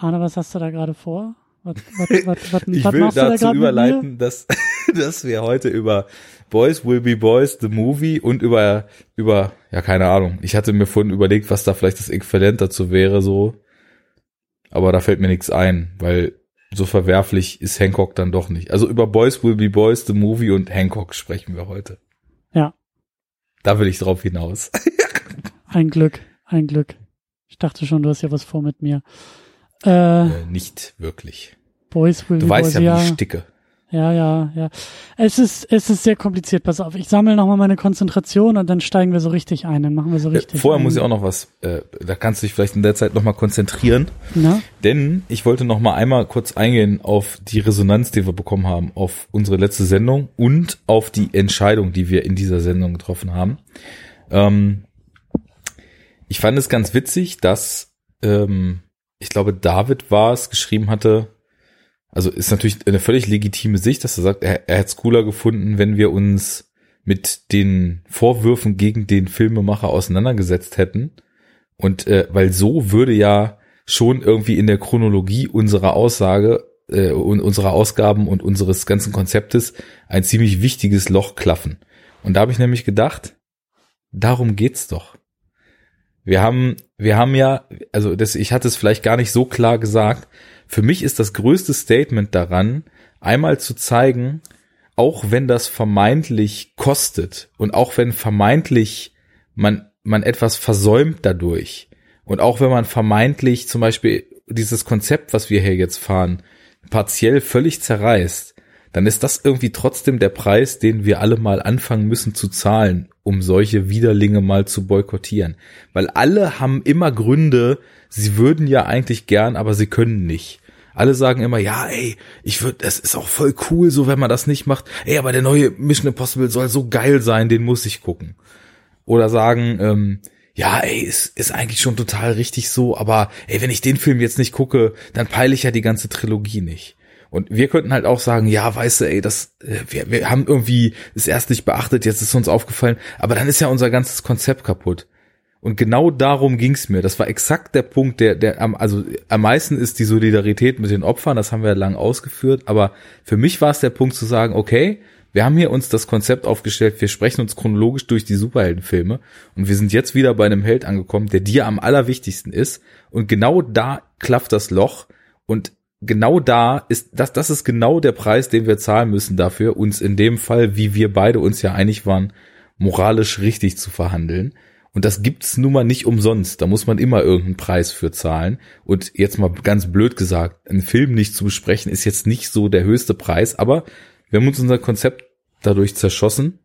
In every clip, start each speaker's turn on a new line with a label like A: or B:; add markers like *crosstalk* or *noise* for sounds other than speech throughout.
A: Arne, was hast du da gerade vor? Was, *laughs* was, was, was,
B: Ich will
A: da
B: dazu
A: mir?
B: überleiten, dass, *laughs* dass wir heute über Boys Will Be Boys, the Movie und über, über, ja, keine Ahnung. Ich hatte mir vorhin überlegt, was da vielleicht das Äquivalent dazu wäre, so. Aber da fällt mir nichts ein, weil so verwerflich ist Hancock dann doch nicht. Also über Boys Will Be Boys, the Movie und Hancock sprechen wir heute.
A: Ja.
B: Da will ich drauf hinaus. *laughs*
A: Ein Glück, ein Glück. Ich dachte schon, du hast ja was vor mit mir. Äh,
B: Äh, nicht wirklich.
A: Boys will
B: Du weißt
A: Boys,
B: ja, wie ich sticke.
A: Ja, ja, ja. Es ist, es ist sehr kompliziert. Pass auf, ich sammle nochmal meine Konzentration und dann steigen wir so richtig ein. Dann machen wir so richtig.
B: Äh, Vorher
A: ein.
B: muss ich auch noch was, äh, da kannst du dich vielleicht in der Zeit noch mal konzentrieren.
A: Na?
B: Denn ich wollte noch mal einmal kurz eingehen auf die Resonanz, die wir bekommen haben, auf unsere letzte Sendung und auf die Entscheidung, die wir in dieser Sendung getroffen haben. Ähm, ich fand es ganz witzig, dass ähm, ich glaube David war es geschrieben hatte. Also ist natürlich eine völlig legitime Sicht, dass er sagt, er, er hätte es cooler gefunden, wenn wir uns mit den Vorwürfen gegen den Filmemacher auseinandergesetzt hätten. Und äh, weil so würde ja schon irgendwie in der Chronologie unserer Aussage äh, und unserer Ausgaben und unseres ganzen Konzeptes ein ziemlich wichtiges Loch klaffen. Und da habe ich nämlich gedacht, darum geht's doch. Wir haben, wir haben ja, also das, ich hatte es vielleicht gar nicht so klar gesagt. Für mich ist das größte Statement daran, einmal zu zeigen, auch wenn das vermeintlich kostet und auch wenn vermeintlich man, man etwas versäumt dadurch und auch wenn man vermeintlich zum Beispiel dieses Konzept, was wir hier jetzt fahren, partiell völlig zerreißt, dann ist das irgendwie trotzdem der Preis, den wir alle mal anfangen müssen zu zahlen, um solche Widerlinge mal zu boykottieren. Weil alle haben immer Gründe, sie würden ja eigentlich gern, aber sie können nicht. Alle sagen immer, ja, ey, ich würde, es ist auch voll cool, so wenn man das nicht macht. Ey, aber der neue Mission Impossible soll so geil sein, den muss ich gucken. Oder sagen, ähm, ja, ey, ist, ist eigentlich schon total richtig so, aber ey, wenn ich den Film jetzt nicht gucke, dann peile ich ja die ganze Trilogie nicht. Und wir könnten halt auch sagen, ja, weißt du, ey, das, äh, wir, wir haben irgendwie es erst nicht beachtet, jetzt ist uns aufgefallen, aber dann ist ja unser ganzes Konzept kaputt. Und genau darum ging's mir. Das war exakt der Punkt, der, der am, also am meisten ist die Solidarität mit den Opfern, das haben wir lang ausgeführt, aber für mich war es der Punkt zu sagen, okay, wir haben hier uns das Konzept aufgestellt, wir sprechen uns chronologisch durch die Superheldenfilme und wir sind jetzt wieder bei einem Held angekommen, der dir am allerwichtigsten ist und genau da klafft das Loch und genau da ist, das, das ist genau der Preis, den wir zahlen müssen dafür, uns in dem Fall, wie wir beide uns ja einig waren, moralisch richtig zu verhandeln. Und das gibt's nun mal nicht umsonst. Da muss man immer irgendeinen Preis für zahlen. Und jetzt mal ganz blöd gesagt, einen Film nicht zu besprechen ist jetzt nicht so der höchste Preis, aber wir haben uns unser Konzept dadurch zerschossen.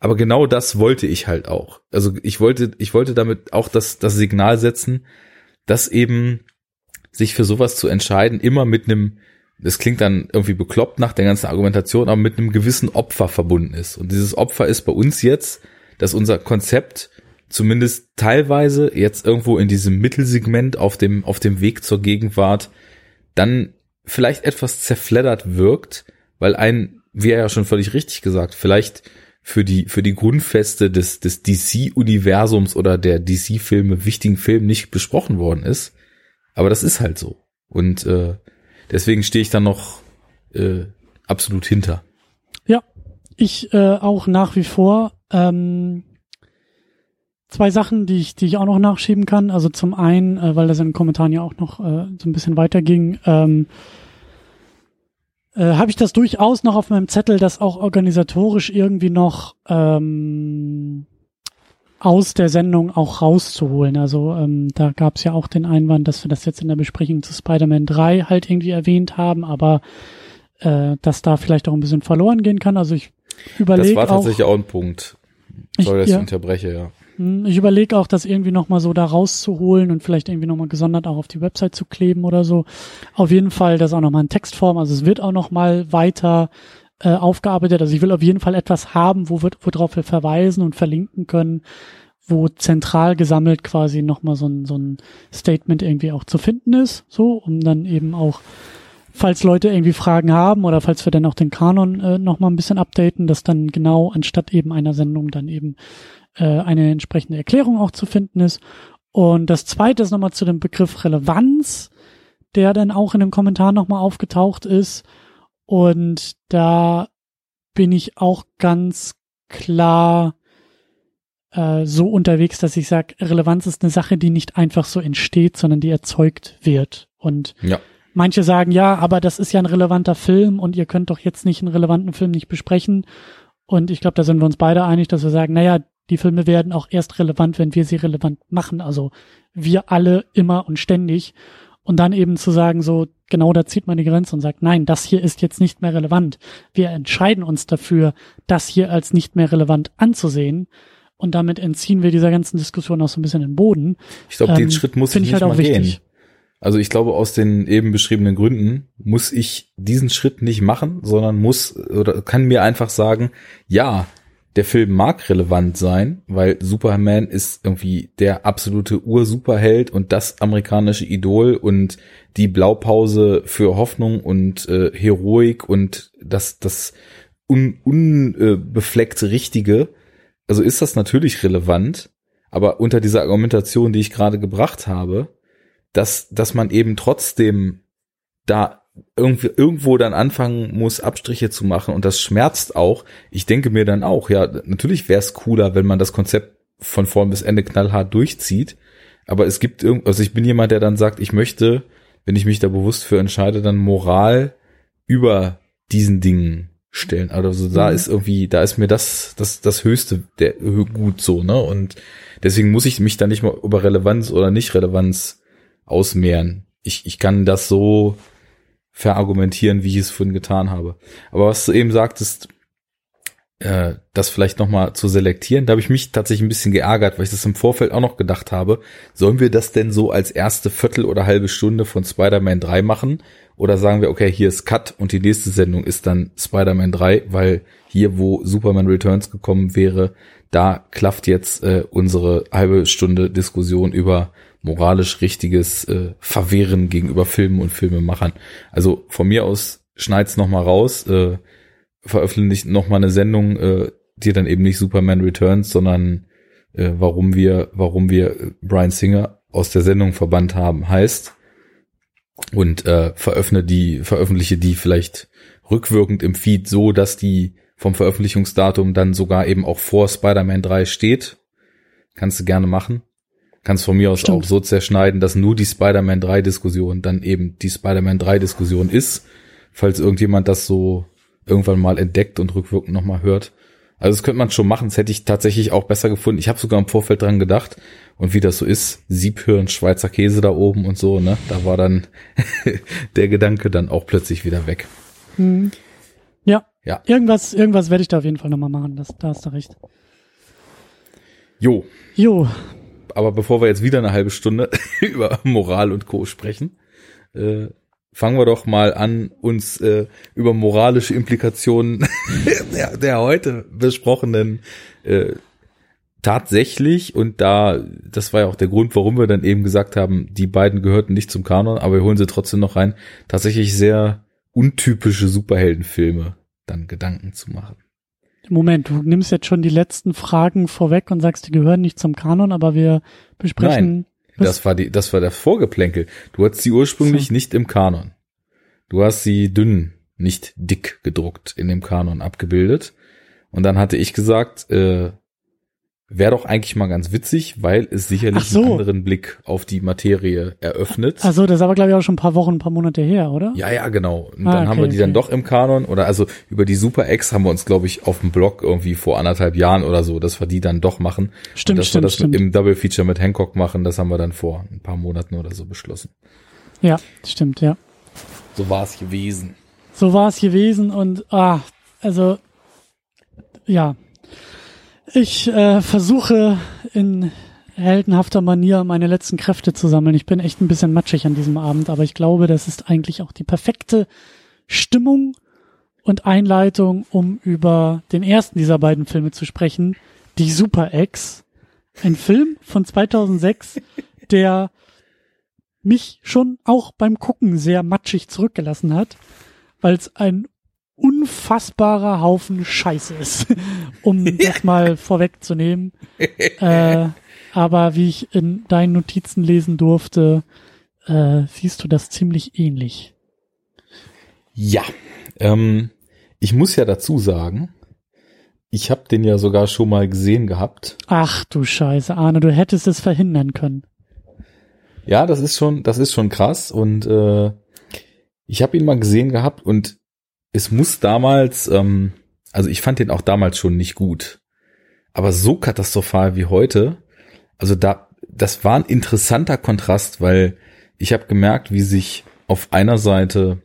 B: Aber genau das wollte ich halt auch. Also ich wollte, ich wollte damit auch das, das Signal setzen, dass eben sich für sowas zu entscheiden, immer mit einem, das klingt dann irgendwie bekloppt nach der ganzen Argumentation, aber mit einem gewissen Opfer verbunden ist. Und dieses Opfer ist bei uns jetzt, dass unser Konzept zumindest teilweise jetzt irgendwo in diesem Mittelsegment auf dem, auf dem Weg zur Gegenwart dann vielleicht etwas zerfleddert wirkt, weil ein, wie er ja schon völlig richtig gesagt, vielleicht für die, für die Grundfeste des, des DC-Universums oder der DC-Filme, wichtigen Filmen nicht besprochen worden ist. Aber das ist halt so. Und äh, deswegen stehe ich da noch äh, absolut hinter.
A: Ja, ich äh, auch nach wie vor. Ähm, zwei Sachen, die ich, die ich auch noch nachschieben kann. Also zum einen, äh, weil das in den Kommentaren ja auch noch äh, so ein bisschen weiterging, ähm, äh, habe ich das durchaus noch auf meinem Zettel, das auch organisatorisch irgendwie noch ähm, aus der Sendung auch rauszuholen. Also ähm, da gab es ja auch den Einwand, dass wir das jetzt in der Besprechung zu Spider-Man 3 halt irgendwie erwähnt haben, aber äh, dass da vielleicht auch ein bisschen verloren gehen kann. Also ich überlege
B: Das war
A: auch,
B: tatsächlich auch ein Punkt. Sorry, dass
A: Ich- ja.
B: ich unterbreche, ja.
A: hm, ich überlege auch, das irgendwie nochmal so da rauszuholen und vielleicht irgendwie nochmal gesondert auch auf die Website zu kleben oder so. Auf jeden Fall das auch nochmal in Textform. Also es wird auch nochmal weiter äh, aufgearbeitet. Also ich will auf jeden Fall etwas haben, wo wir, worauf wir verweisen und verlinken können, wo zentral gesammelt quasi nochmal so ein, so ein Statement irgendwie auch zu finden ist, so, um dann eben auch, falls Leute irgendwie Fragen haben oder falls wir dann auch den Kanon äh, nochmal ein bisschen updaten, dass dann genau anstatt eben einer Sendung dann eben äh, eine entsprechende Erklärung auch zu finden ist. Und das zweite ist nochmal zu dem Begriff Relevanz. der dann auch in den Kommentaren nochmal aufgetaucht ist. Und da bin ich auch ganz klar äh, so unterwegs, dass ich sage, Relevanz ist eine Sache, die nicht einfach so entsteht, sondern die erzeugt wird. Und
B: Ja.
A: manche sagen, ja, aber das ist ja ein relevanter Film und ihr könnt doch jetzt nicht einen relevanten Film nicht besprechen. Und ich glaube, da sind wir uns beide einig, dass wir sagen, naja, die Filme werden auch erst relevant, wenn wir sie relevant machen. Also wir alle immer und ständig. Und dann eben zu sagen, so, genau da zieht man die Grenze und sagt, nein, das hier ist jetzt nicht mehr relevant. Wir entscheiden uns dafür, das hier als nicht mehr relevant anzusehen. Und damit entziehen wir dieser ganzen Diskussion auch so ein bisschen den Boden.
B: Ich glaube, den
A: Ähm,
B: Schritt muss ich nicht
A: halt
B: mal gehen.
A: wichtig.
B: Also ich glaube, aus den eben beschriebenen Gründen muss ich diesen Schritt nicht machen, sondern muss oder kann mir einfach sagen, ja, der Film mag relevant sein, weil Superman ist irgendwie der absolute Ur-Superheld und das amerikanische Idol und die Blaupause für Hoffnung und äh, Heroik und das, das unbefleckte un, äh, Richtige. Also ist das natürlich relevant, aber unter dieser Argumentation, die ich gerade gebracht habe, dass, dass man eben trotzdem da irgendwie, irgendwo dann anfangen muss, Abstriche zu machen und das schmerzt auch. Ich denke mir dann auch, ja, natürlich wäre es cooler, wenn man das Konzept von vorn bis Ende knallhart durchzieht, aber es gibt irgend, also ich bin jemand, der dann sagt, ich möchte, wenn ich mich da bewusst für entscheide, dann Moral über diesen Dingen stellen. Also da
A: Mhm.
B: ist irgendwie, da ist mir das, das, das höchste der gut so, ne? Und deswegen muss ich mich da nicht mal über Relevanz oder Nicht-Relevanz ausmehren. Ich, ich kann das so verargumentieren, wie ich es vorhin getan habe. Aber was du eben sagtest, äh, das vielleicht nochmal zu selektieren, da habe ich mich tatsächlich ein bisschen geärgert, weil ich das im Vorfeld auch noch gedacht habe. Sollen wir das denn so als erste Viertel oder halbe Stunde von Spider-Man 3 machen? Oder sagen wir, okay, hier ist Cut und die nächste Sendung ist dann Spider-Man 3, weil hier, wo Superman Returns gekommen wäre, da klafft jetzt äh, unsere halbe Stunde Diskussion über moralisch richtiges äh, Verwehren gegenüber Filmen und Filmemachern. Also von mir aus schneid's noch mal raus, äh, veröffentlicht noch mal eine Sendung, äh, die dann eben nicht Superman Returns, sondern äh, warum wir, warum wir äh, Brian Singer aus der Sendung verbannt haben, heißt und äh, veröffentliche die, veröffentliche die vielleicht rückwirkend im Feed so, dass die vom Veröffentlichungsdatum dann sogar eben auch vor Spider-Man 3 steht. Kannst du gerne machen. Kannst von mir aus
A: Stimmt.
B: auch so zerschneiden, dass nur die Spider-Man 3 Diskussion dann eben die Spider-Man 3 Diskussion ist, falls irgendjemand das so irgendwann mal entdeckt und rückwirkend nochmal hört. Also das könnte man schon machen, das hätte ich tatsächlich auch besser gefunden. Ich habe sogar im Vorfeld dran gedacht und wie das so ist, Siebhirn, Schweizer Käse da oben und so, ne? Da war dann *laughs* der Gedanke dann auch plötzlich wieder weg.
A: Hm. Ja.
B: Ja.
A: Irgendwas, irgendwas werde ich da auf jeden Fall nochmal machen. Das, da hast du recht.
B: Jo,
A: Jo,
B: aber bevor wir jetzt wieder eine halbe Stunde *laughs* über Moral und Co. sprechen, äh, fangen wir doch mal an, uns äh, über moralische Implikationen *laughs* der, der heute besprochenen äh, tatsächlich und da, das war ja auch der Grund, warum wir dann eben gesagt haben, die beiden gehörten nicht zum Kanon, aber wir holen sie trotzdem noch rein, tatsächlich sehr untypische Superheldenfilme dann Gedanken zu machen.
A: Moment, du nimmst jetzt schon die letzten Fragen vorweg und sagst, die gehören nicht zum Kanon, aber wir besprechen. Was?
B: Das war die, das war der Vorgeplänkel. Du hattest sie ursprünglich
A: So.
B: nicht im Kanon. Du hast sie dünn, nicht dick gedruckt in dem Kanon abgebildet. Und dann hatte ich gesagt, äh, wäre doch eigentlich mal ganz witzig, weil es sicherlich
A: so.
B: einen anderen Blick auf die Materie eröffnet.
A: Also, das ist aber, glaube ich, auch schon ein paar Wochen, ein paar Monate her, oder?
B: Ja, ja, genau. Und
A: Ah,
B: dann haben
A: okay,
B: wir die dann
A: okay.
B: doch im Kanon oder also über die Super X haben wir uns, glaube ich, auf dem Blog irgendwie vor anderthalb Jahren oder so, dass wir die dann doch machen.
A: Stimmt,
B: Und dass
A: stimmt,
B: wir das
A: stimmt.
B: im Double Feature mit Hancock machen, das haben wir dann vor ein paar Monaten oder so beschlossen.
A: Ja, stimmt, ja.
B: So war es gewesen.
A: So war es gewesen und, ah, also, ja. Ich äh, versuche in heldenhafter Manier meine letzten Kräfte zu sammeln. Ich bin echt ein bisschen matschig an diesem Abend, aber ich glaube, das ist eigentlich auch die perfekte Stimmung und Einleitung, um über den ersten dieser beiden Filme zu sprechen, die Super X. Ein Film von 2006, der mich schon auch beim Gucken sehr matschig zurückgelassen hat, weil es ein unfassbarer Haufen Scheiße ist, *laughs* um *laughs* das mal vorwegzunehmen. äh, aber wie ich in deinen Notizen lesen durfte, äh, siehst du das ziemlich ähnlich.
B: Ja, ähm, ich muss ja dazu sagen, ich habe den ja sogar schon mal gesehen gehabt.
A: Ach du Scheiße, Arne, du hättest es verhindern können.
B: Ja, das ist schon, das ist schon krass und äh, ich habe ihn mal gesehen gehabt und es muss damals, ähm, also ich fand den auch damals schon nicht gut, aber so katastrophal wie heute. Also da, das war ein interessanter Kontrast, weil ich habe gemerkt, wie sich auf einer Seite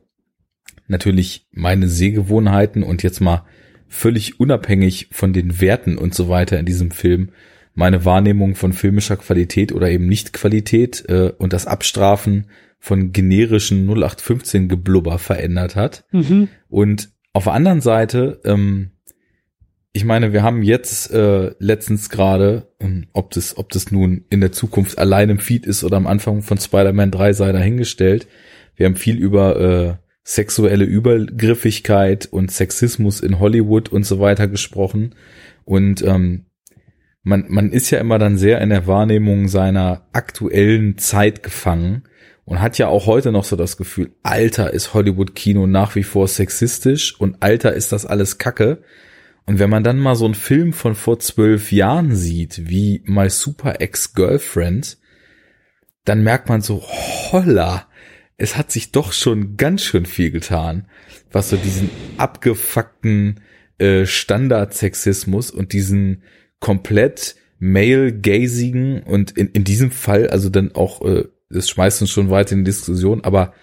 B: natürlich meine Sehgewohnheiten und jetzt mal völlig unabhängig von den Werten und so weiter in diesem Film meine Wahrnehmung von filmischer Qualität oder eben Nicht-Qualität äh, und das Abstrafen von generischen 0815 Geblubber verändert hat. Mhm. Und auf der anderen Seite, ähm, ich meine, wir haben jetzt äh, letztens gerade, ähm, ob das, ob das nun in der Zukunft allein im Feed ist oder am Anfang von Spider-Man 3 sei dahingestellt. Wir haben viel über äh, sexuelle Übergriffigkeit und Sexismus in Hollywood und so weiter gesprochen. Und ähm, man, man ist ja immer dann sehr in der Wahrnehmung seiner aktuellen Zeit gefangen und hat ja auch heute noch so das Gefühl, Alter ist Hollywood-Kino nach wie vor sexistisch und Alter ist das alles Kacke. Und wenn man dann mal so einen Film von vor zwölf Jahren sieht, wie My Super Ex-Girlfriend, dann merkt man so, holla, es hat sich doch schon ganz schön viel getan, was so diesen abgefuckten äh, Standard-Sexismus und diesen komplett male-gazigen und in, in diesem Fall, also dann auch, äh, das schmeißt uns schon weiter in die Diskussion, aber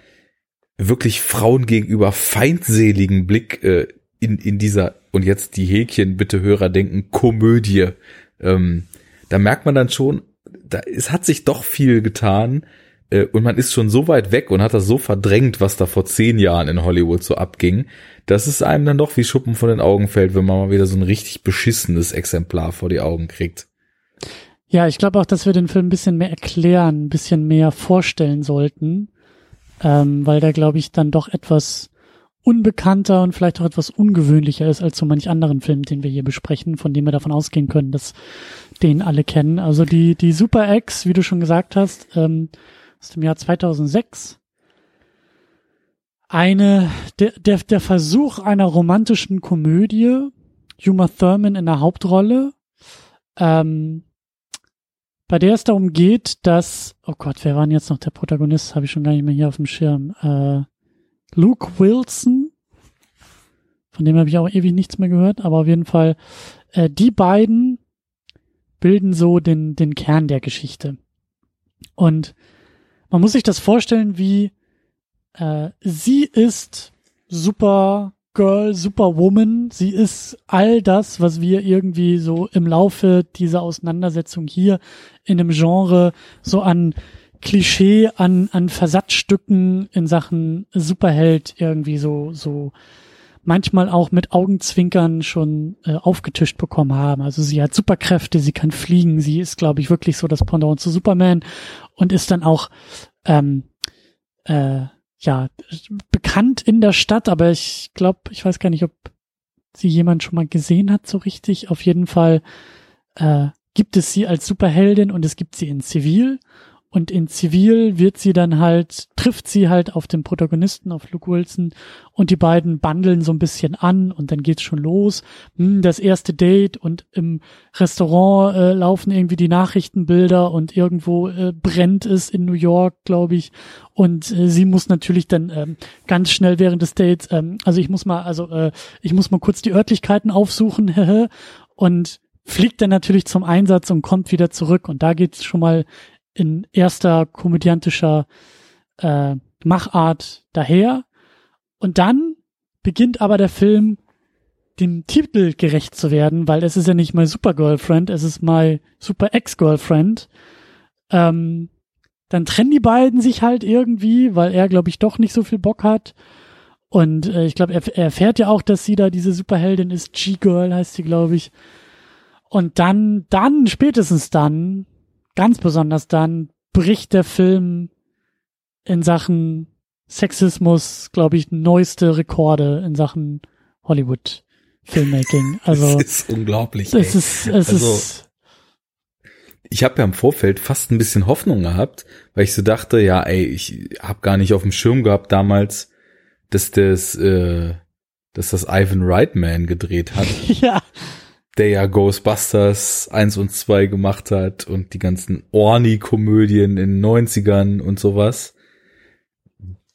B: wirklich Frauen gegenüber feindseligen Blick äh, in, in dieser, und jetzt die Häkchen, bitte Hörer denken, Komödie. Ähm, da merkt man dann schon, da, es hat sich doch viel getan äh, und man ist schon so weit weg und hat das so verdrängt, was da vor zehn Jahren in Hollywood so abging, dass es einem dann doch wie Schuppen von den Augen fällt, wenn man mal wieder so ein richtig beschissenes Exemplar vor die Augen kriegt.
A: Ja, ich glaube auch, dass wir den Film ein bisschen mehr erklären, ein bisschen mehr vorstellen sollten, ähm, weil der, glaube ich, dann doch etwas unbekannter und vielleicht auch etwas ungewöhnlicher ist als so manch anderen Film, den wir hier besprechen, von dem wir davon ausgehen können, dass den alle kennen. Also die, die Super X, wie du schon gesagt hast, ähm, aus dem Jahr 2006. Eine, der, der, der Versuch einer romantischen Komödie, Uma Thurman in der Hauptrolle, ähm, bei der es darum geht, dass, oh Gott, wer war denn jetzt noch der Protagonist? Habe ich schon gar nicht mehr hier auf dem Schirm. Äh, Luke Wilson, von dem habe ich auch ewig nichts mehr gehört, aber auf jeden Fall, äh, die beiden bilden so den, den Kern der Geschichte. Und man muss sich das vorstellen, wie äh, sie ist super Girl, Superwoman. Sie ist all das, was wir irgendwie so im Laufe dieser Auseinandersetzung hier in einem Genre so an Klischee, an, an Versatzstücken in Sachen Superheld irgendwie so, so manchmal auch mit Augenzwinkern schon äh, aufgetischt bekommen haben. Also sie hat Superkräfte, sie kann fliegen, sie ist, glaube ich, wirklich so das Pendant zu Superman und ist dann auch ähm, äh, ja bekannt in der Stadt, aber ich glaube, ich weiß gar nicht, ob sie jemand schon mal gesehen hat so richtig. Auf jeden Fall äh, gibt es sie als Superheldin und es gibt sie in Zivil und in Zivil wird sie dann halt, trifft sie halt auf den Protagonisten, auf Luke Wilson und die beiden bundeln so ein bisschen an und dann geht's schon los. Hm, das erste Date und im Restaurant äh, laufen irgendwie die Nachrichtenbilder und irgendwo äh, brennt es in New York, glaube ich. Und äh, sie muss natürlich dann ähm, ganz schnell während des Dates, ähm, also ich muss mal, also äh, ich muss mal kurz die Örtlichkeiten aufsuchen *laughs* und fliegt dann natürlich zum Einsatz und kommt wieder zurück. Und da geht's schon mal in erster komödiantischer äh, Machart daher. Und dann beginnt aber der Film dem Titel gerecht zu werden, weil es ist ja nicht My Super Girlfriend, es ist My Super Ex-Girlfriend. Ähm, dann trennen die beiden sich halt irgendwie, weil er, glaube ich, doch nicht so viel Bock hat. Und äh, ich glaube, er, er erfährt ja auch, dass sie da diese Superheldin ist. G-Girl heißt sie, glaube ich. Und dann, dann, spätestens dann, ganz besonders dann bricht der Film in Sachen Sexismus, glaube ich, neueste Rekorde in Sachen Hollywood Filmmaking. *laughs* Also
B: es ist unglaublich.
A: Es ey. ist, es
B: also,
A: ist
B: ich habe ja im Vorfeld fast ein bisschen Hoffnung gehabt, weil ich so dachte, ja, ey, ich habe gar nicht auf dem Schirm gehabt damals, dass das, äh, dass das Ivan Reitman gedreht hat. *laughs*
A: ja.
B: Der ja Ghostbusters 1 und 2 gemacht hat und die ganzen Orny-Komödien in den 90ern und sowas.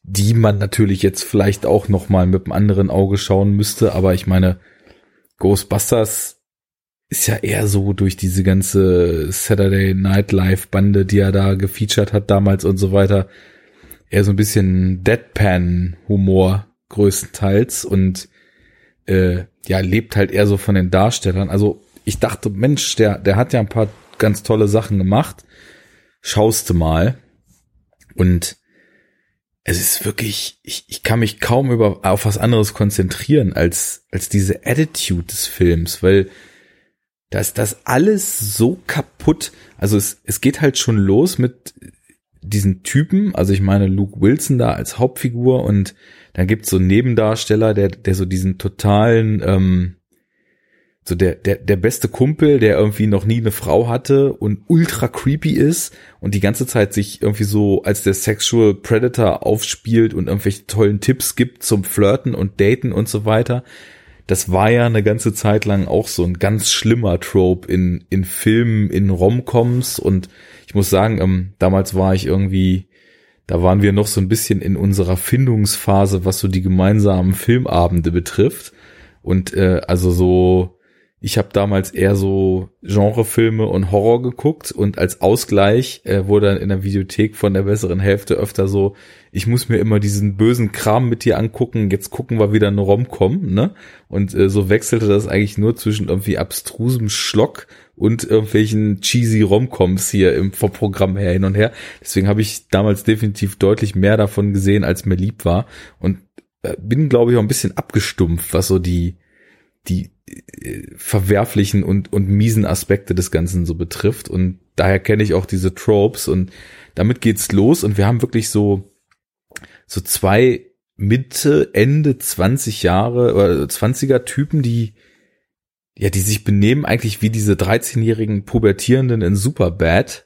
B: Die man natürlich jetzt vielleicht auch noch mal mit einem anderen Auge schauen müsste, aber ich meine, Ghostbusters ist ja eher so durch diese ganze Saturday Night Live Bande, die er da gefeatured hat damals und so weiter, eher so ein bisschen Deadpan Humor größtenteils und äh, ja, lebt halt eher so von den Darstellern. Also ich dachte, Mensch, der, der hat ja ein paar ganz tolle Sachen gemacht. Schaust du mal. Und es ist wirklich, ich, ich kann mich kaum über, auf was anderes konzentrieren als, als diese Attitude des Films, weil da ist das alles so kaputt. Also es, es geht halt schon los mit diesen Typen, also ich meine Luke Wilson da als Hauptfigur und dann gibt's so einen Nebendarsteller, der, der so diesen totalen, ähm, so der, der, der beste Kumpel, der irgendwie noch nie eine Frau hatte und ultra creepy ist und die ganze Zeit sich irgendwie so als der Sexual Predator aufspielt und irgendwelche tollen Tipps gibt zum Flirten und Daten und so weiter. Das war ja eine ganze Zeit lang auch so ein ganz schlimmer Trope in, in Filmen, in Romcoms und ich muss sagen, ähm, damals war ich irgendwie da waren wir noch so ein bisschen in unserer Findungsphase, was so die gemeinsamen Filmabende betrifft. Und äh, also so, ich habe damals eher so Genrefilme und Horror geguckt und als Ausgleich äh, wurde dann in der Videothek von der besseren Hälfte öfter so, ich muss mir immer diesen bösen Kram mit dir angucken, jetzt gucken wir wieder eine Rom-Com, ne? Und äh, so wechselte das eigentlich nur zwischen irgendwie abstrusem Schlock und irgendwelchen cheesy Romcoms hier im vom Programm her hin und her. Deswegen habe ich damals definitiv deutlich mehr davon gesehen, als mir lieb war und äh, bin glaube ich auch ein bisschen abgestumpft, was so die die äh, verwerflichen und und miesen Aspekte des Ganzen so betrifft und daher kenne ich auch diese Tropes und damit geht's los und wir haben wirklich so so zwei Mitte Ende 20 Jahre oder 20er Typen, die ja, die sich benehmen eigentlich wie diese 13-jährigen Pubertierenden in Superbad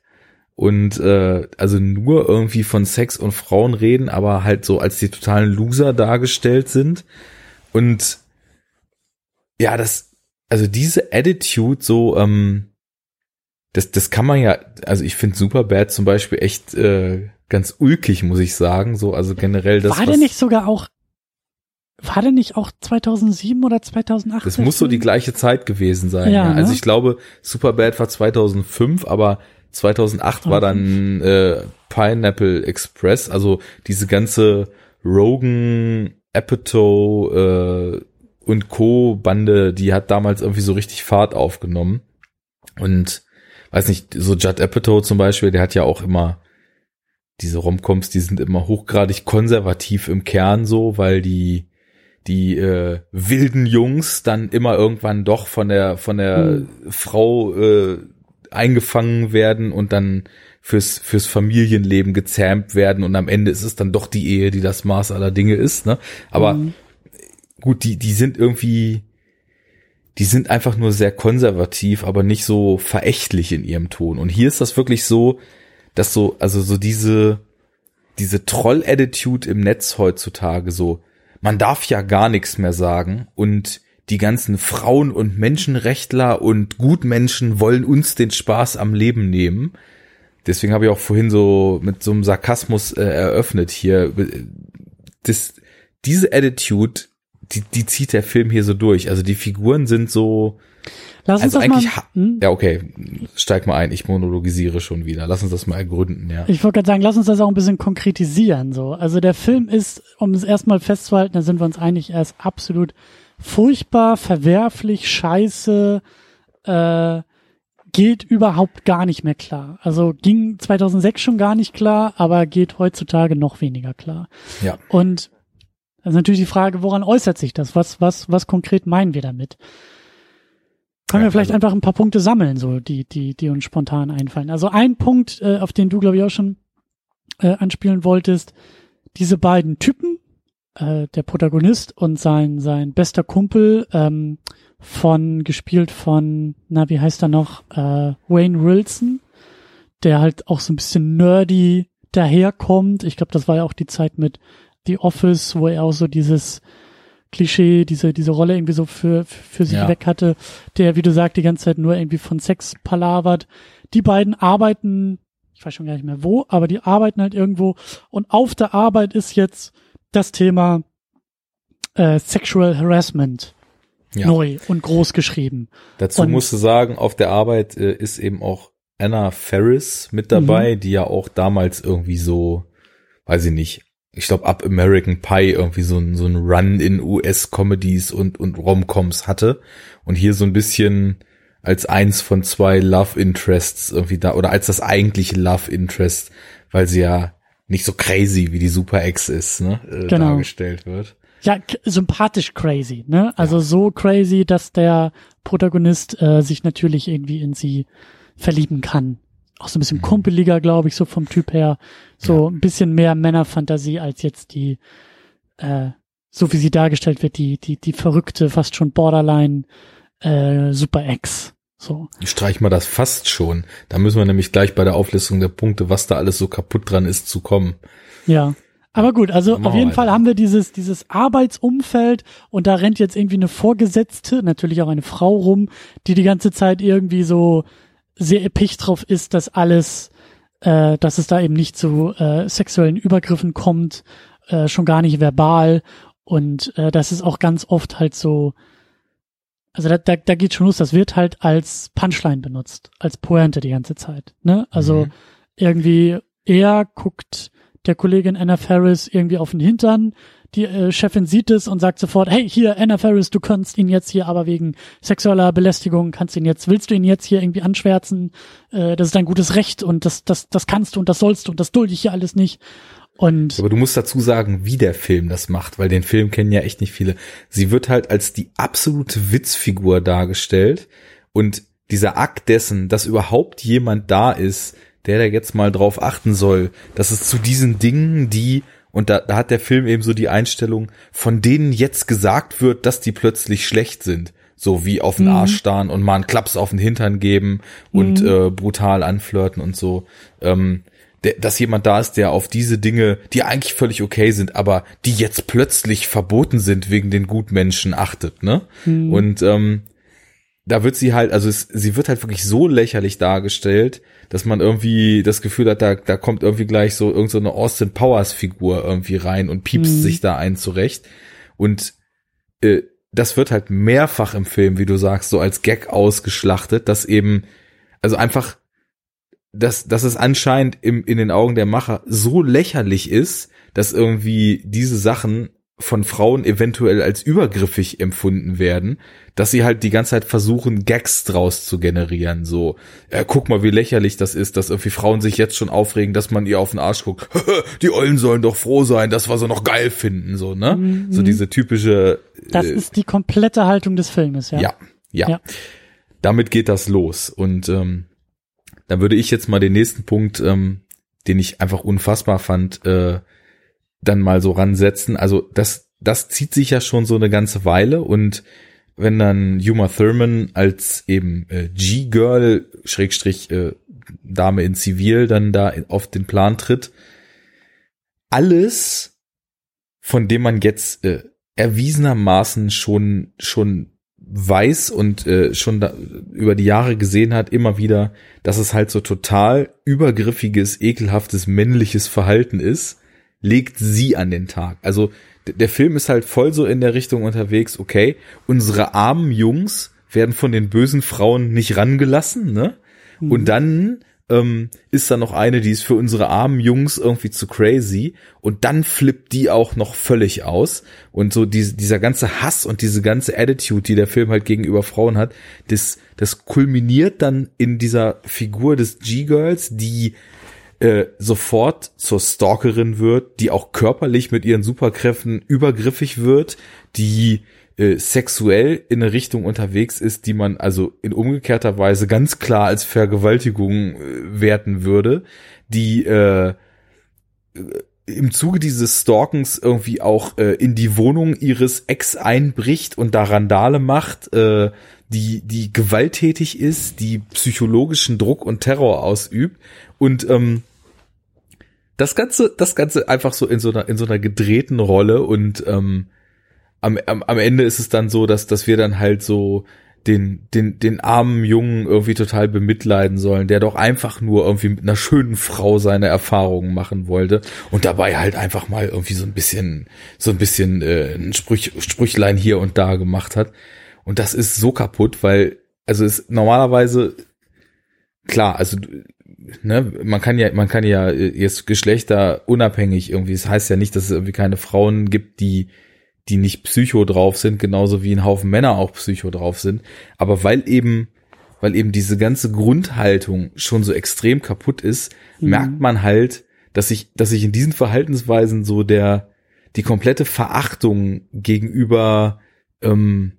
B: und äh, also nur irgendwie von Sex und Frauen reden, aber halt so als die totalen Loser dargestellt sind. Und ja, das, also diese Attitude so, ähm, das, das kann man ja, also ich finde Superbad zum Beispiel echt äh, ganz ulkig, muss ich sagen. So, also generell das.
A: War der nicht sogar auch war der nicht auch 2007 oder 2008?
B: Das muss so die gleiche Zeit gewesen sein. Ja, ja. Also ne? ich glaube, Superbad war 2005, aber 2008 war dann äh, Pineapple Express, also diese ganze Rogan, Apatow äh, und Co. Bande, die hat damals irgendwie so richtig Fahrt aufgenommen. Und weiß nicht, so Judd Apatow zum Beispiel, der hat ja auch immer diese Romcoms, die sind immer hochgradig konservativ im Kern so, weil die die äh, wilden Jungs dann immer irgendwann doch von der von der mhm. Frau äh, eingefangen werden und dann fürs fürs Familienleben gezähmt werden und am Ende ist es dann doch die Ehe, die das Maß aller Dinge ist, ne? Aber mhm. gut, die die sind irgendwie die sind einfach nur sehr konservativ, aber nicht so verächtlich in ihrem Ton und hier ist das wirklich so, dass so also so diese diese Troll-Attitude im Netz heutzutage so man darf ja gar nichts mehr sagen und die ganzen Frauen und Menschenrechtler und Gutmenschen wollen uns den Spaß am Leben nehmen. Deswegen habe ich auch vorhin so mit so einem Sarkasmus äh, eröffnet hier. Das, diese Attitude, die, die zieht der Film hier so durch. Also die Figuren sind so,
A: Lass uns also das mal,
B: hm? ja okay, steig mal ein, ich monologisiere schon wieder. Lass uns das mal ergründen, ja.
A: Ich wollte gerade sagen, lass uns das auch ein bisschen konkretisieren, so. Also der Film ist, um es erstmal festzuhalten, da sind wir uns einig, er ist absolut furchtbar, verwerflich, scheiße, äh, geht überhaupt gar nicht mehr klar. Also ging 2006 schon gar nicht klar, aber geht heutzutage noch weniger klar.
B: Ja.
A: Und das ist natürlich die Frage, woran äußert sich das? Was, was, was konkret meinen wir damit? Können wir vielleicht also, einfach ein paar Punkte sammeln, so die, die, die uns spontan einfallen. Also ein Punkt, äh, auf den du, glaube ich, auch schon äh, anspielen wolltest, diese beiden Typen, äh, der Protagonist und sein, sein bester Kumpel, ähm, von, gespielt von, na, wie heißt er noch, äh, Wayne Wilson, der halt auch so ein bisschen nerdy daherkommt. Ich glaube, das war ja auch die Zeit mit The Office, wo er auch so dieses Klischee, diese, diese Rolle irgendwie so für, für sich
B: Ja.
A: weg hatte, der, wie du sagst, die ganze Zeit nur irgendwie von Sex palavert. Die beiden arbeiten, ich weiß schon gar nicht mehr wo, aber die arbeiten halt irgendwo und auf der Arbeit ist jetzt das Thema äh, Sexual Harassment
B: Ja.
A: neu und groß geschrieben.
B: Dazu
A: Und-
B: musst du sagen, auf der Arbeit äh, ist eben auch Anna Ferris mit dabei,
A: Mhm.
B: die ja auch damals irgendwie so, weiß ich nicht, ich glaube ab American Pie irgendwie so ein, so ein Run in US-Comedies und, und Romcoms hatte und hier so ein bisschen als eins von zwei Love Interests irgendwie da, oder als das eigentliche Love Interest, weil sie ja nicht so crazy wie die Super Ex ist, ne, äh,
A: Genau.
B: dargestellt wird.
A: Ja, sympathisch crazy, ne? Also so crazy, dass der Protagonist äh, sich natürlich irgendwie in sie verlieben kann. Auch so ein bisschen kumpeliger, glaube ich, so vom Typ her. So ein bisschen mehr Männerfantasie als jetzt die, äh, so wie sie dargestellt wird, die, die, die verrückte, fast schon Borderline äh, Super Ex. So.
B: Streich mal das fast schon. Da müssen wir nämlich gleich bei der Auflistung der Punkte, was da alles so kaputt dran ist, zu kommen.
A: Ja. Aber gut, also auf jeden
B: weiter.
A: Fall haben wir dieses, dieses Arbeitsumfeld und da rennt jetzt irgendwie eine Vorgesetzte, natürlich auch eine Frau rum, die die ganze Zeit irgendwie so sehr erpicht drauf ist, dass alles, äh, dass es da eben nicht zu äh, sexuellen Übergriffen kommt, äh, schon gar nicht verbal und äh, das ist auch ganz oft halt so, also da, da, da geht schon los, das wird halt als Punchline benutzt, als Pointe die ganze Zeit, ne? Also
B: Mhm.
A: irgendwie er guckt der Kollegin Anna Ferris irgendwie auf den Hintern. Die äh, Chefin sieht es und sagt sofort, hey, hier, Anna Ferris, du kannst ihn jetzt hier aber wegen sexueller Belästigung, kannst ihn jetzt, willst du ihn jetzt hier irgendwie anschwärzen? Äh, das ist dein gutes Recht und das, das, das kannst du und das sollst du und das dulde ich hier alles nicht. Und
B: Aber du musst dazu sagen, wie der Film das macht, weil den Film kennen ja echt nicht viele. Sie wird halt als die absolute Witzfigur dargestellt und dieser Akt dessen, dass überhaupt jemand da ist, der da jetzt mal drauf achten soll, dass es zu diesen Dingen, die und da, da hat der Film eben so die Einstellung, von denen jetzt gesagt wird, dass die plötzlich schlecht sind. So wie auf den
A: Mhm.
B: Arsch starren und mal einen Klaps auf den Hintern geben und äh, brutal anflirten und so. Ähm, der, dass jemand da ist, der auf diese Dinge, die eigentlich völlig okay sind, aber die jetzt plötzlich verboten sind wegen den Gutmenschen achtet, ne? Und ähm, da wird sie halt, also es, sie wird halt wirklich so lächerlich dargestellt, dass man irgendwie das Gefühl hat, da, da kommt irgendwie gleich so irgendeine so eine Austin Powers Figur irgendwie rein und piepst
A: Mhm.
B: sich da ein zurecht. Und äh, das wird halt mehrfach im Film, wie du sagst, so als Gag ausgeschlachtet, dass eben, also einfach, dass, dass es anscheinend im, in den Augen der Macher so lächerlich ist, dass irgendwie diese Sachen von Frauen eventuell als übergriffig empfunden werden, dass sie halt die ganze Zeit versuchen, Gags draus zu generieren. So, äh, guck mal, wie lächerlich das ist, dass irgendwie Frauen sich jetzt schon aufregen, dass man ihr auf den Arsch guckt. *laughs* die Ollen sollen doch froh sein, dass wir sie noch geil finden, so, ne?
A: Mhm.
B: So diese typische.
A: das
B: äh,
A: ist die komplette Haltung des Filmes, ja.
B: ja, ja.
A: Ja.
B: Damit geht das los. Und ähm, da würde ich jetzt mal den nächsten Punkt, ähm, den ich einfach unfassbar fand, äh, dann mal so ransetzen. Also das, das zieht sich ja schon so eine ganze Weile und wenn dann Uma Thurman als eben äh, G-Girl, Schrägstrich äh, Dame in Zivil, dann da auf den Plan tritt, alles, von dem man jetzt äh, erwiesenermaßen schon schon weiß und äh, schon da, über die Jahre gesehen hat, immer wieder, dass es halt so total übergriffiges, ekelhaftes männliches Verhalten ist, legt sie an den Tag. Also der Film ist halt voll so in der Richtung unterwegs, okay, unsere armen Jungs werden von den bösen Frauen nicht rangelassen, ne? Und dann ähm, ist da noch eine, die ist für unsere armen Jungs irgendwie zu crazy und dann flippt die auch noch völlig aus und so diese, dieser ganze Hass und diese ganze Attitude, die der Film halt gegenüber Frauen hat, das, das kulminiert dann in dieser Figur des G-Girls, die äh, sofort zur Stalkerin wird, die auch körperlich mit ihren Superkräften übergriffig wird, die äh, sexuell in eine Richtung unterwegs ist, die man also in umgekehrter Weise ganz klar als Vergewaltigung äh, werten würde, die äh, im Zuge dieses Stalkens irgendwie auch äh, in die Wohnung ihres Ex einbricht und da Randale macht, äh, die, die gewalttätig ist, die psychologischen Druck und Terror ausübt und ähm, das Ganze, das Ganze einfach so in so einer, in so einer gedrehten Rolle und ähm, am, am, am Ende ist es dann so, dass, dass wir dann halt so den, den, den armen Jungen irgendwie total bemitleiden sollen, der doch einfach nur irgendwie mit einer schönen Frau seine Erfahrungen machen wollte und dabei halt einfach mal irgendwie so ein bisschen, so ein bisschen äh, ein Sprüch, Sprüchlein hier und da gemacht hat. Und das ist so kaputt, weil, also ist normalerweise, klar, also ne, man kann ja, man kann ja jetzt Geschlechter unabhängig irgendwie, es das heißt ja nicht, dass es irgendwie keine Frauen gibt, die die nicht psycho drauf sind, genauso wie ein Haufen Männer auch psycho drauf sind. Aber weil eben, weil eben diese ganze Grundhaltung schon so extrem kaputt ist, mhm. merkt man halt, dass sich, dass sich in diesen Verhaltensweisen so der, die komplette Verachtung gegenüber, ähm,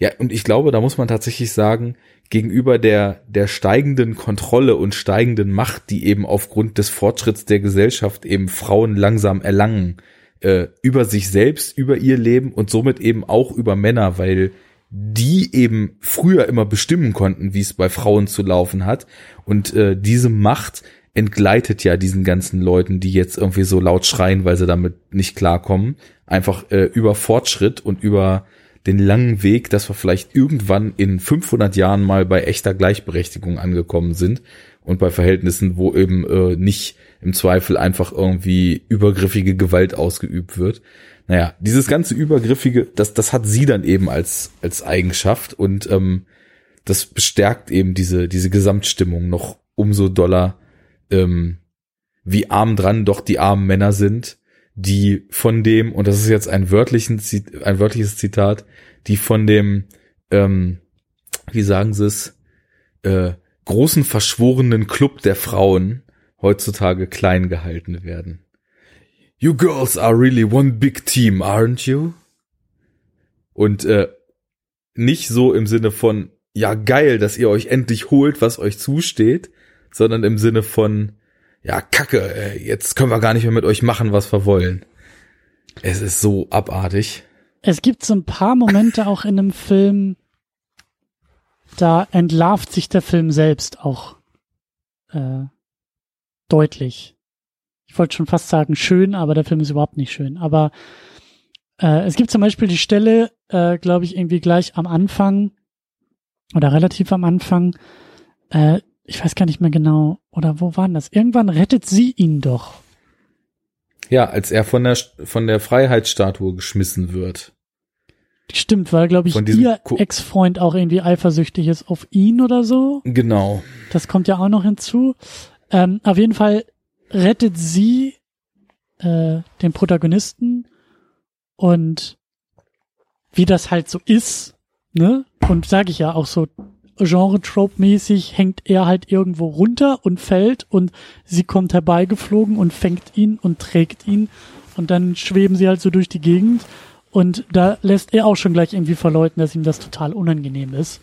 B: ja, und ich glaube, da muss man tatsächlich sagen, gegenüber der, der steigenden Kontrolle und steigenden Macht, die eben aufgrund des Fortschritts der Gesellschaft eben Frauen langsam erlangen, äh, über sich selbst, über ihr Leben und somit eben auch über Männer, weil die eben früher immer bestimmen konnten, wie es bei Frauen zu laufen hat. Und äh, diese Macht entgleitet ja diesen ganzen Leuten, die jetzt irgendwie so laut schreien, weil sie damit nicht klarkommen, einfach äh, über Fortschritt und über den langen Weg, dass wir vielleicht irgendwann in 500 Jahren mal bei echter Gleichberechtigung angekommen sind und bei Verhältnissen, wo eben äh, nicht im Zweifel einfach irgendwie übergriffige Gewalt ausgeübt wird. Naja, dieses ganze übergriffige, das, das hat sie dann eben als, als Eigenschaft und ähm, das bestärkt eben diese, diese Gesamtstimmung noch umso doller, ähm, wie arm dran doch die armen Männer sind, die von dem, und das ist jetzt ein, wörtlichen, ein wörtliches Zitat, die von dem, ähm, wie sagen sie es, äh, großen verschworenen Club der Frauen heutzutage klein gehalten werden. You girls are really one big team, aren't you? Und äh, nicht so im Sinne von, ja geil, dass ihr euch endlich holt, was euch zusteht, sondern im Sinne von, ja kacke, jetzt können wir gar nicht mehr mit euch machen, was wir wollen. Es ist so abartig.
A: Es gibt so ein paar Momente auch in dem Film, da entlarvt sich der Film selbst auch äh, deutlich. Ich wollte schon fast sagen schön, aber der Film ist überhaupt nicht schön. Aber äh, es gibt zum Beispiel die Stelle, äh, glaube ich, irgendwie gleich am Anfang oder relativ am Anfang, äh, ich weiß gar nicht mehr genau, oder wo waren das? Irgendwann rettet sie ihn doch.
B: Ja, als er von der von der Freiheitsstatue geschmissen wird.
A: Stimmt, weil, glaube ich, ihr Ex-Freund auch irgendwie eifersüchtig ist auf ihn oder so.
B: Genau.
A: Das kommt ja auch noch hinzu. Ähm, auf jeden Fall rettet sie äh, den Protagonisten und wie das halt so ist, ne? Und sage ich ja auch so Genre-Trope-mäßig hängt er halt irgendwo runter und fällt und sie kommt herbeigeflogen und fängt ihn und trägt ihn und dann schweben sie halt so durch die Gegend und da lässt er auch schon gleich irgendwie verleuten, dass ihm das total unangenehm ist,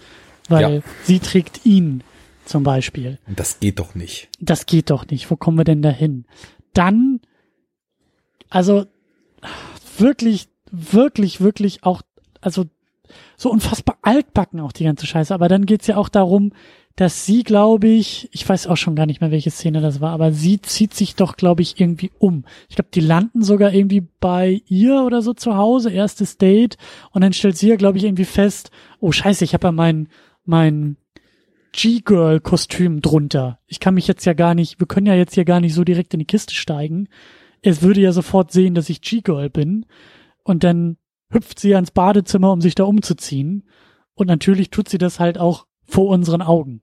A: weil ja. sie trägt ihn zum Beispiel.
B: Und das geht doch nicht.
A: Das geht doch nicht. Wo kommen wir denn dahin? Dann, also wirklich, wirklich, wirklich auch, also so unfassbar altbacken auch die ganze Scheiße. Aber dann geht's ja auch darum, dass sie, glaube ich, ich weiß auch schon gar nicht mehr, welche Szene das war, aber sie zieht sich doch, glaube ich, irgendwie um. Ich glaube, die landen sogar irgendwie bei ihr oder so zu Hause, erstes Date, und dann stellt sie ja, glaube ich, irgendwie fest, oh scheiße, ich habe ja mein, mein G-Girl-Kostüm drunter. Ich kann mich jetzt ja gar nicht, wir können ja jetzt hier gar nicht so direkt in die Kiste steigen. Es würde ja sofort sehen, dass ich G-Girl bin. Und dann hüpft sie ans Badezimmer, um sich da umzuziehen. Und natürlich tut sie das halt auch vor unseren Augen.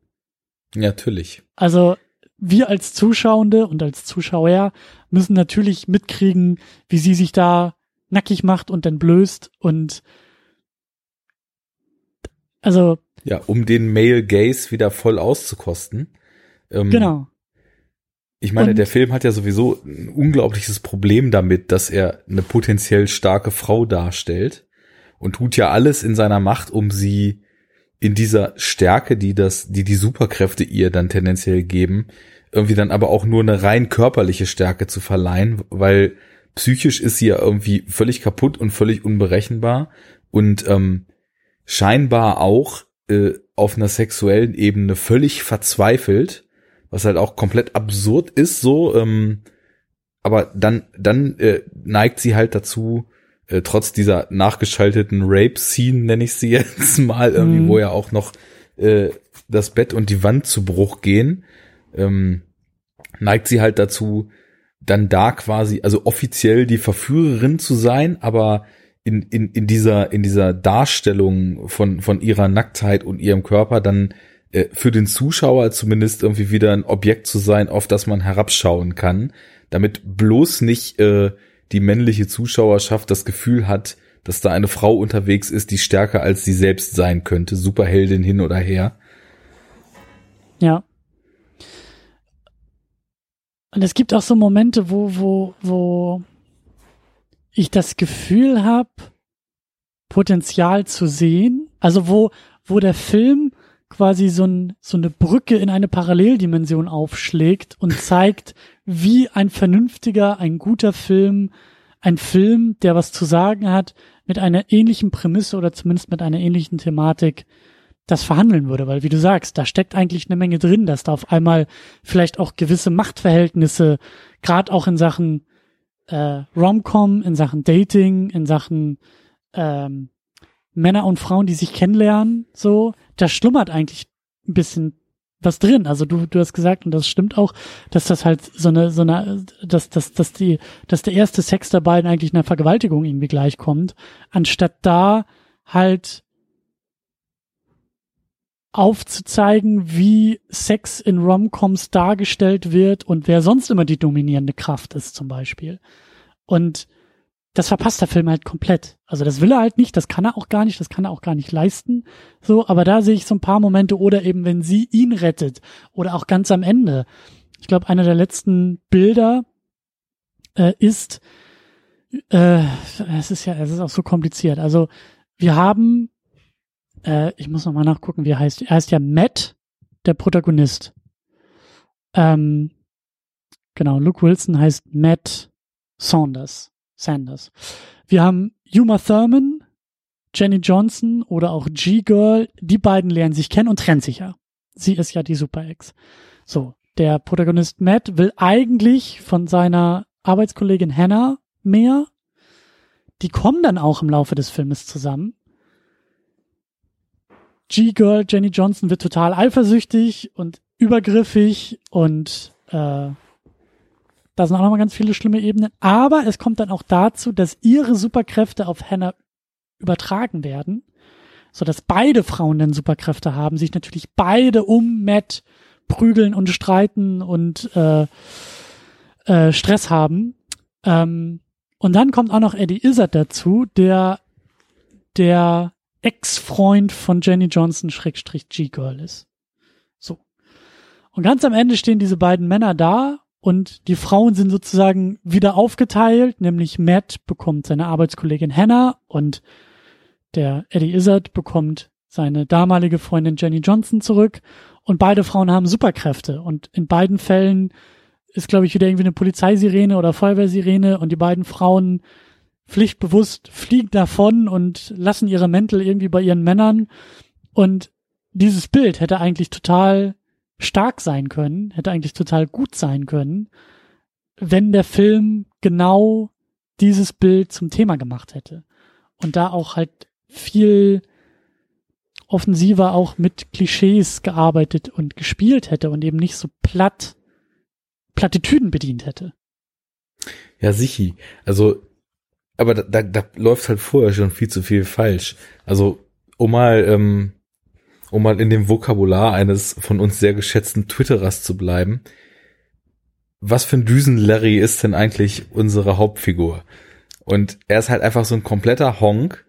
B: Natürlich.
A: Also wir als Zuschauende und als Zuschauer müssen natürlich mitkriegen, wie sie sich da nackig macht und dann blößt und also
B: ja, um den Male Gaze wieder voll auszukosten.
A: Ähm, genau.
B: Ich meine, und, der Film hat ja sowieso ein unglaubliches Problem damit, dass er eine potenziell starke Frau darstellt und tut ja alles in seiner Macht, um sie in dieser Stärke, die das, die die Superkräfte ihr dann tendenziell geben, irgendwie dann aber auch nur eine rein körperliche Stärke zu verleihen, weil psychisch ist sie ja irgendwie völlig kaputt und völlig unberechenbar und ähm, scheinbar auch äh, auf einer sexuellen Ebene völlig verzweifelt, was halt auch komplett absurd ist, so, ähm, aber dann, dann äh, neigt sie halt dazu, äh, trotz dieser nachgeschalteten Rape-Scene, nenne ich sie *laughs* jetzt mal, irgendwie, mhm. wo ja auch noch äh, das Bett und die Wand zu Bruch gehen, ähm, neigt sie halt dazu, dann da quasi, also offiziell die Verführerin zu sein, aber in, in, in dieser, in dieser Darstellung von, von ihrer Nacktheit und ihrem Körper dann äh, für den Zuschauer zumindest irgendwie wieder ein Objekt zu sein, auf das man herabschauen kann, damit bloß nicht äh, die männliche Zuschauerschaft das Gefühl hat, dass da eine Frau unterwegs ist, die stärker als sie selbst sein könnte, Superheldin hin oder her.
A: Ja. Und es gibt auch so Momente, wo, wo, wo ich das Gefühl habe, Potenzial zu sehen. Also wo, wo der Film quasi so, ein, so eine Brücke in eine Paralleldimension aufschlägt und *laughs* zeigt, wie ein vernünftiger, ein guter Film, ein Film, der was zu sagen hat, mit einer ähnlichen Prämisse oder zumindest mit einer ähnlichen Thematik das verhandeln würde, weil wie du sagst, da steckt eigentlich eine Menge drin, dass da auf einmal vielleicht auch gewisse Machtverhältnisse, gerade auch in Sachen äh, Romcom, in Sachen Dating, in Sachen ähm, Männer und Frauen, die sich kennenlernen, so, da schlummert eigentlich ein bisschen was drin. Also du, du hast gesagt, und das stimmt auch, dass das halt so eine, so eine, dass, dass, dass die, dass der erste Sex der beiden eigentlich einer Vergewaltigung irgendwie gleichkommt, anstatt da halt aufzuzeigen, wie Sex in Romcoms dargestellt wird und wer sonst immer die dominierende Kraft ist, zum Beispiel. Und das verpasst der Film halt komplett. Also das will er halt nicht, das kann er auch gar nicht, das kann er auch gar nicht leisten. So, aber da sehe ich so ein paar Momente oder eben, wenn sie ihn rettet oder auch ganz am Ende. Ich glaube, einer der letzten Bilder äh, ist, äh, es ist ja, es ist auch so kompliziert. Also wir haben äh, ich muss noch mal nachgucken, wie er heißt. Er heißt ja Matt, der Protagonist. Ähm, genau, Luke Wilson heißt Matt Saunders. Sanders. Wir haben Uma Thurman, Jenny Johnson oder auch G-Girl. Die beiden lernen sich kennen und trennen sich ja. Sie ist ja die Super-Ex. So, der Protagonist Matt will eigentlich von seiner Arbeitskollegin Hannah mehr. Die kommen dann auch im Laufe des Filmes zusammen. G-Girl, Jenny Johnson, wird total eifersüchtig und übergriffig und äh, da sind auch nochmal ganz viele schlimme Ebenen. Aber es kommt dann auch dazu, dass ihre Superkräfte auf Hannah übertragen werden, so dass beide Frauen dann Superkräfte haben, sich natürlich beide um Matt prügeln und streiten und äh, äh, Stress haben. Ähm, und dann kommt auch noch Eddie Izzard dazu, der der Ex-Freund von Jenny Johnson Schrägstrich G-Girl ist. So. Und ganz am Ende stehen diese beiden Männer da und die Frauen sind sozusagen wieder aufgeteilt, nämlich Matt bekommt seine Arbeitskollegin Hannah und der Eddie Izzard bekommt seine damalige Freundin Jenny Johnson zurück. Und beide Frauen haben Superkräfte. Und in beiden Fällen ist, glaube ich, wieder irgendwie eine Polizeisirene oder Feuerwehrsirene. Und die beiden Frauen pflichtbewusst fliegen davon und lassen ihre Mäntel irgendwie bei ihren Männern. Und dieses Bild hätte eigentlich total stark sein können, hätte eigentlich total gut sein können, wenn der Film genau dieses Bild zum Thema gemacht hätte. Und da auch halt viel offensiver auch mit Klischees gearbeitet und gespielt hätte und eben nicht so platt Plattitüden bedient hätte.
B: Ja, sichi. Also aber da, da, da läuft halt vorher schon viel zu viel falsch. Also, um mal, ähm, um mal in dem Vokabular eines von uns sehr geschätzten Twitterers zu bleiben, was für ein Düsen-Larry ist denn eigentlich unsere Hauptfigur? Und er ist halt einfach so ein kompletter Honk,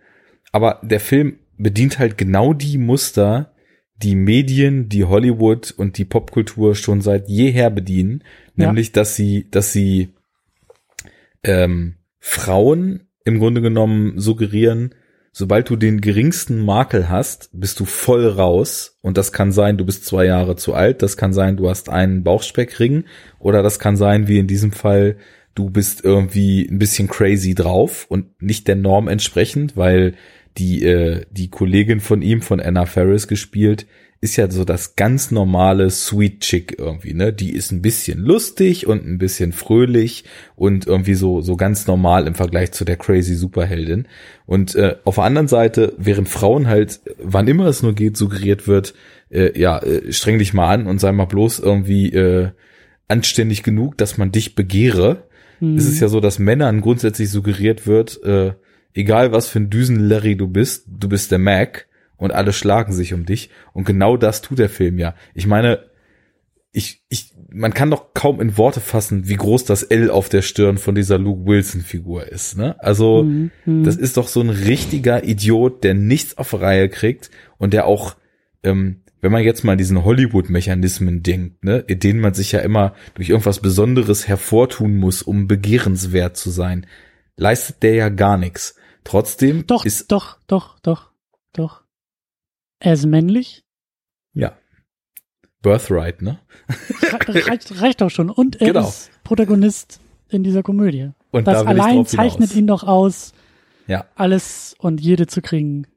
B: aber der Film bedient halt genau die Muster, die Medien, die Hollywood und die Popkultur schon seit jeher bedienen, ja. nämlich dass sie, dass sie ähm, Frauen im Grunde genommen suggerieren, sobald du den geringsten Makel hast, bist du voll raus. Und das kann sein, du bist zwei Jahre zu alt, das kann sein, du hast einen Bauchspeckring, oder das kann sein, wie in diesem Fall, du bist irgendwie ein bisschen crazy drauf und nicht der Norm entsprechend, weil die, äh, die Kollegin von ihm, von Anna Ferris gespielt, ist ja so das ganz normale Sweet Chick irgendwie, ne? Die ist ein bisschen lustig und ein bisschen fröhlich und irgendwie so so ganz normal im Vergleich zu der crazy Superheldin. Und äh, auf der anderen Seite, während Frauen halt, wann immer es nur geht, suggeriert wird, äh, ja, äh, streng dich mal an und sei mal bloß irgendwie äh, anständig genug, dass man dich begehre, mhm. ist es ja so, dass Männern grundsätzlich suggeriert wird, äh, egal was für ein Düsenlarry du bist, du bist der Mac und alle schlagen sich um dich. Und genau das tut der Film ja. Ich meine, ich, ich, man kann doch kaum in Worte fassen, wie groß das L auf der Stirn von dieser Luke Wilson-Figur ist. Ne? Also, mhm. das ist doch so ein richtiger Idiot, der nichts auf Reihe kriegt und der auch, ähm, wenn man jetzt mal diesen Hollywood-Mechanismen denkt, ne, in denen man sich ja immer durch irgendwas Besonderes hervortun muss, um begehrenswert zu sein, leistet der ja gar nichts. Trotzdem
A: doch,
B: ist
A: doch, doch, doch, doch. Er ist männlich.
B: Ja. Birthright, ne?
A: reicht, reicht doch schon. Und er genau. ist Protagonist in dieser Komödie.
B: Und
A: das
B: da
A: allein zeichnet ihn doch aus,
B: ja.
A: alles und jede zu kriegen.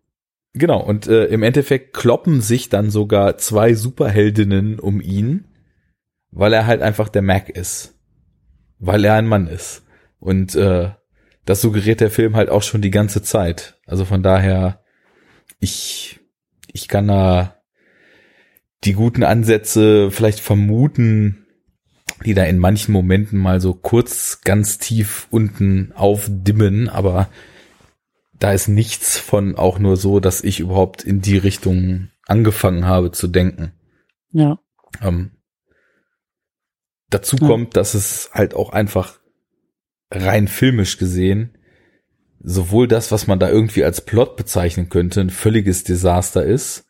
B: Genau, und äh, im Endeffekt kloppen sich dann sogar zwei Superheldinnen um ihn, weil er halt einfach der Mac ist. Weil er ein Mann ist. Und äh, das suggeriert der Film halt auch schon die ganze Zeit. Also von daher, ich, ich kann da die guten Ansätze vielleicht vermuten, die da in manchen Momenten mal so kurz ganz tief unten aufdimmen, aber da ist nichts von auch nur so, dass ich überhaupt in die Richtung angefangen habe zu denken.
A: Ja.
B: Ähm, dazu ja. kommt, dass es halt auch einfach rein filmisch gesehen sowohl das, was man da irgendwie als Plot bezeichnen könnte, ein völliges Desaster ist.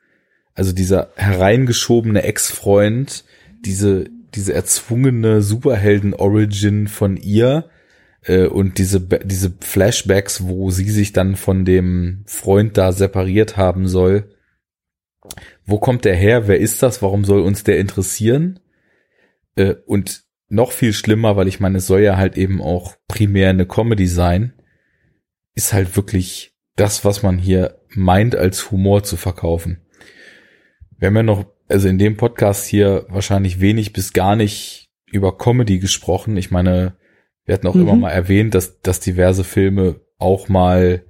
B: Also dieser hereingeschobene Ex-Freund, diese, diese erzwungene Superhelden-Origin von ihr äh, und diese, diese Flashbacks, wo sie sich dann von dem Freund da separiert haben soll. Wo kommt der her? Wer ist das? Warum soll uns der interessieren? Äh, und noch viel schlimmer, weil ich meine, es soll ja halt eben auch primär eine Comedy sein, ist halt wirklich das, was man hier meint, als Humor zu verkaufen. Wir haben ja noch, also in dem Podcast hier wahrscheinlich wenig bis gar nicht über Comedy gesprochen. Ich meine, wir hatten auch mhm. immer mal erwähnt, dass, dass diverse Filme auch mal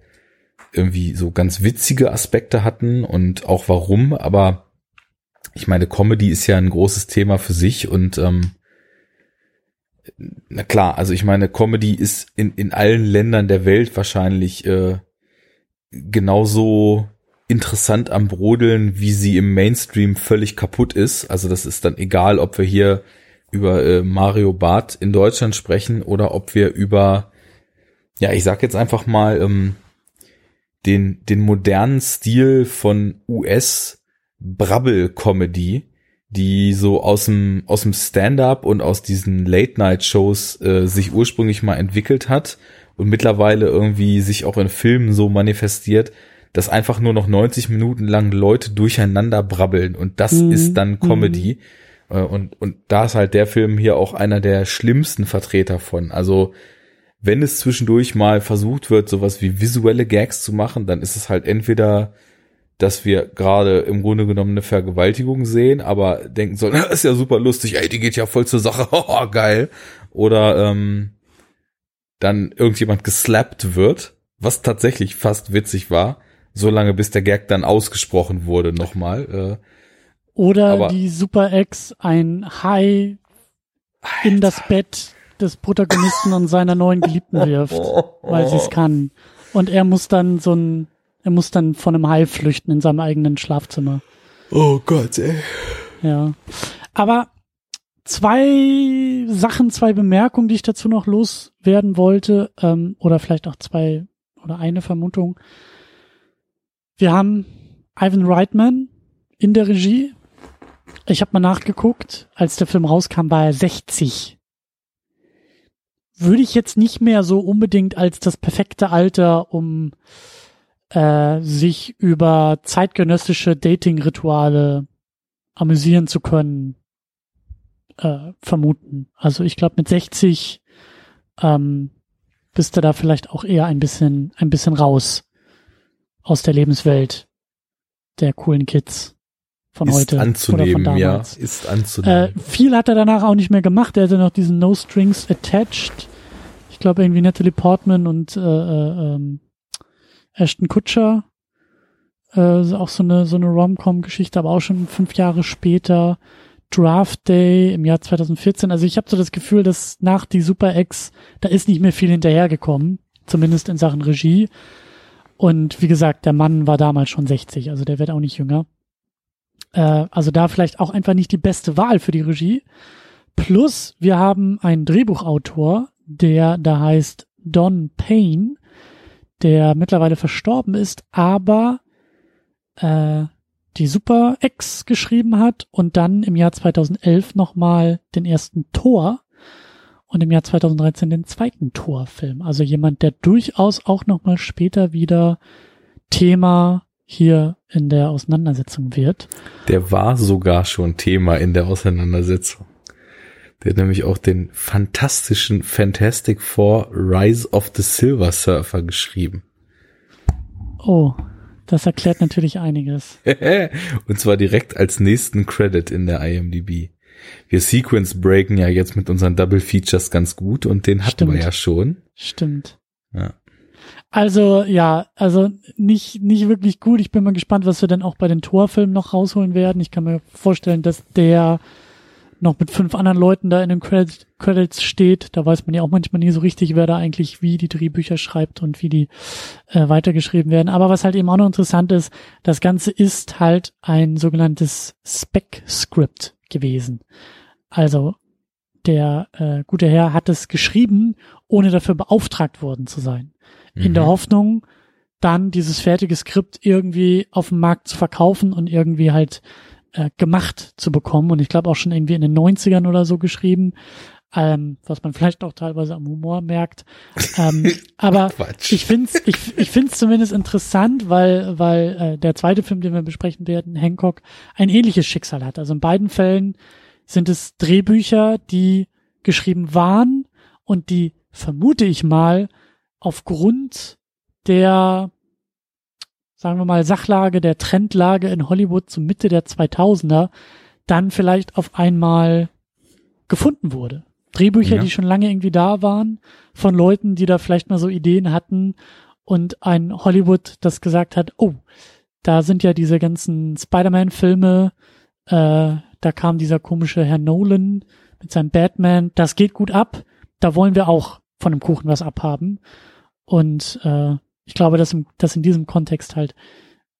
B: irgendwie so ganz witzige Aspekte hatten und auch warum, aber ich meine, Comedy ist ja ein großes Thema für sich und ähm, na klar, also ich meine, Comedy ist in, in allen Ländern der Welt wahrscheinlich äh, genauso interessant am Brodeln, wie sie im Mainstream völlig kaputt ist. Also das ist dann egal, ob wir hier über äh, Mario Barth in Deutschland sprechen oder ob wir über, ja, ich sag jetzt einfach mal, ähm, den, den modernen Stil von US Brabbel Comedy, die so aus dem, aus dem Stand-up und aus diesen Late-Night-Shows äh, sich ursprünglich mal entwickelt hat und mittlerweile irgendwie sich auch in Filmen so manifestiert, dass einfach nur noch 90 Minuten lang Leute durcheinander brabbeln und das mhm. ist dann Comedy. Mhm. Äh, und, und da ist halt der Film hier auch einer der schlimmsten Vertreter von. Also wenn es zwischendurch mal versucht wird, sowas wie visuelle Gags zu machen, dann ist es halt entweder dass wir gerade im Grunde genommen eine Vergewaltigung sehen, aber denken sollen, das ist ja super lustig, ey, die geht ja voll zur Sache, *laughs* oh, geil. Oder ähm, dann irgendjemand geslappt wird, was tatsächlich fast witzig war, solange bis der Gag dann ausgesprochen wurde nochmal. Äh,
A: Oder aber, die Super Ex ein Hai in das Bett des Protagonisten und seiner neuen Geliebten *laughs* wirft, weil sie es kann. Und er muss dann so ein er muss dann von einem Hai flüchten in seinem eigenen Schlafzimmer.
B: Oh Gott, ey.
A: Ja. Aber zwei Sachen, zwei Bemerkungen, die ich dazu noch loswerden wollte, ähm, oder vielleicht auch zwei oder eine Vermutung. Wir haben Ivan Reitman in der Regie. Ich habe mal nachgeguckt, als der Film rauskam, war er 60. Würde ich jetzt nicht mehr so unbedingt als das perfekte Alter, um äh, sich über zeitgenössische Dating-Rituale amüsieren zu können, äh, vermuten. Also ich glaube, mit 60 ähm, bist du da vielleicht auch eher ein bisschen, ein bisschen raus aus der Lebenswelt der coolen Kids von
B: ist
A: heute
B: anzunehmen,
A: oder von damals.
B: ja, ist anzunehmen.
A: Äh, viel hat er danach auch nicht mehr gemacht. Er hatte noch diesen No Strings Attached. Ich glaube irgendwie Natalie Portman und äh, äh, ähm, Ashton Kutcher. Äh, auch so eine so eine Rom-Com-Geschichte, aber auch schon fünf Jahre später. Draft Day im Jahr 2014. Also ich habe so das Gefühl, dass nach die Super X, da ist nicht mehr viel hinterhergekommen, zumindest in Sachen Regie. Und wie gesagt, der Mann war damals schon 60, also der wird auch nicht jünger. Äh, also da vielleicht auch einfach nicht die beste Wahl für die Regie. Plus, wir haben einen Drehbuchautor, der da heißt Don Payne, der mittlerweile verstorben ist, aber äh, die Super X geschrieben hat und dann im Jahr 2011 nochmal den ersten Tor und im Jahr 2013 den zweiten Torfilm. Also jemand, der durchaus auch nochmal später wieder Thema hier in der Auseinandersetzung wird.
B: Der war sogar schon Thema in der Auseinandersetzung. Der hat nämlich auch den fantastischen Fantastic Four Rise of the Silver Surfer geschrieben.
A: Oh, das erklärt natürlich einiges. *laughs*
B: Und zwar direkt als nächsten Credit in der IMDb. Wir Sequence breaken ja jetzt mit unseren Double Features ganz gut und den hatten
A: Stimmt.
B: wir ja schon.
A: Stimmt.
B: Ja.
A: Also ja, also nicht nicht wirklich gut. Ich bin mal gespannt, was wir dann auch bei den Torfilmen noch rausholen werden. Ich kann mir vorstellen, dass der noch mit fünf anderen Leuten da in den Credits, Credits steht. Da weiß man ja auch manchmal nie so richtig, wer da eigentlich wie die Drehbücher schreibt und wie die äh, weitergeschrieben werden. Aber was halt eben auch noch interessant ist, das Ganze ist halt ein sogenanntes Spec-Script gewesen. Also der äh, gute Herr hat es geschrieben, ohne dafür beauftragt worden zu sein. In
B: Mhm.
A: der Hoffnung, dann dieses fertige Skript irgendwie auf dem Markt zu verkaufen und irgendwie halt äh, gemacht zu bekommen. Und ich glaube auch schon irgendwie in den 90ern oder so geschrieben, ähm, was man vielleicht auch teilweise am Humor merkt. Ähm, *laughs* aber
B: Quatsch.
A: ich find's, ich, ich find's zumindest interessant, weil, weil äh, der zweite Film, den wir besprechen werden, Hancock, ein ähnliches Schicksal hat. Also in beiden Fällen sind es Drehbücher, die geschrieben waren und die, vermute ich mal, aufgrund der, sagen wir mal, Sachlage, der Trendlage in Hollywood zur Mitte der 2000er dann vielleicht auf einmal gefunden wurde. Drehbücher,
B: Ja.
A: die schon lange irgendwie da waren, von Leuten, die da vielleicht mal so Ideen hatten und ein Hollywood, das gesagt hat, oh, da sind ja diese ganzen Spider-Man-Filme, äh, da kam dieser komische Herr Nolan mit seinem Batman, das geht gut ab, da wollen wir auch von dem Kuchen was abhaben. Und äh, ich glaube, dass, im, dass in diesem Kontext halt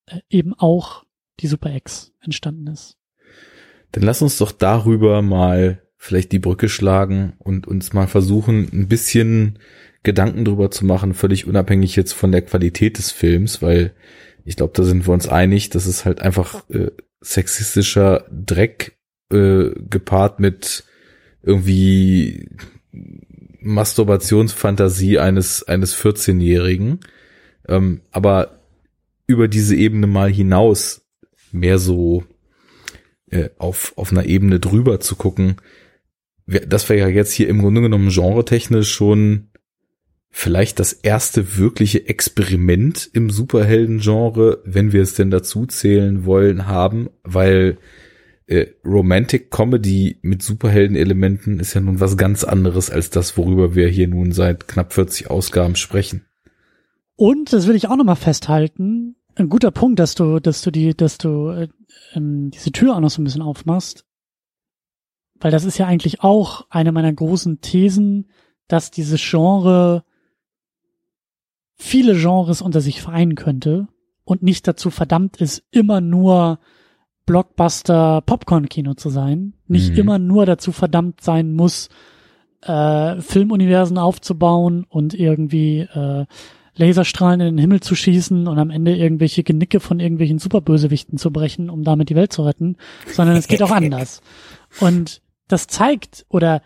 A: äh, eben auch die Super X entstanden ist.
B: Dann lass uns doch darüber mal vielleicht die Brücke schlagen und uns mal versuchen, ein bisschen Gedanken drüber zu machen, völlig unabhängig jetzt von der Qualität des Films, weil ich glaube, da sind wir uns einig, dass es halt einfach äh, sexistischer Dreck äh, gepaart mit irgendwie Masturbationsfantasie eines eines 14-Jährigen, ähm, aber über diese Ebene mal hinaus mehr so äh, auf auf einer Ebene drüber zu gucken, das wäre ja jetzt hier im Grunde genommen genretechnisch schon vielleicht das erste wirkliche Experiment im Superhelden-Genre, wenn wir es denn dazu zählen wollen, haben, weil äh, Romantic Comedy mit Superhelden-Elementen ist ja nun was ganz anderes als das, worüber wir hier nun seit knapp 40 Ausgaben sprechen.
A: Und das will ich auch nochmal festhalten. Ein guter Punkt, dass du, dass du die, dass du äh, ähm, diese Tür auch noch so ein bisschen aufmachst. Weil das ist ja eigentlich auch eine meiner großen Thesen, dass dieses Genre viele Genres unter sich vereinen könnte und nicht dazu verdammt ist, immer nur Blockbuster Popcorn-Kino zu sein, nicht
B: Mhm.
A: immer nur dazu verdammt sein muss, äh, Filmuniversen aufzubauen und irgendwie äh, Laserstrahlen in den Himmel zu schießen und am Ende irgendwelche Genicke von irgendwelchen Superbösewichten zu brechen, um damit die Welt zu retten, sondern es geht auch *laughs* anders. Und das zeigt, oder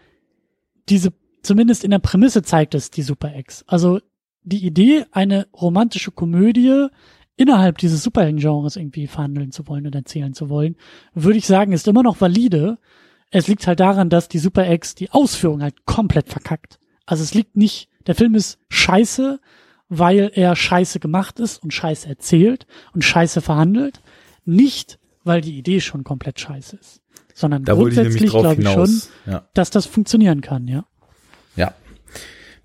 A: diese, zumindest in der Prämisse zeigt es die Super X. Also die Idee, eine romantische Komödie innerhalb dieses Superhelden-Genres irgendwie verhandeln zu wollen und erzählen zu wollen, würde ich sagen, ist immer noch valide. Es liegt halt daran, dass die Super X die Ausführung halt komplett verkackt. Also es liegt nicht, der Film ist scheiße, weil er scheiße gemacht ist und scheiße erzählt und scheiße verhandelt. Nicht, weil die Idee schon komplett scheiße ist. Sondern
B: Da
A: grundsätzlich glaube ich schon.
B: Ja.
A: dass das funktionieren kann, ja.
B: Ja.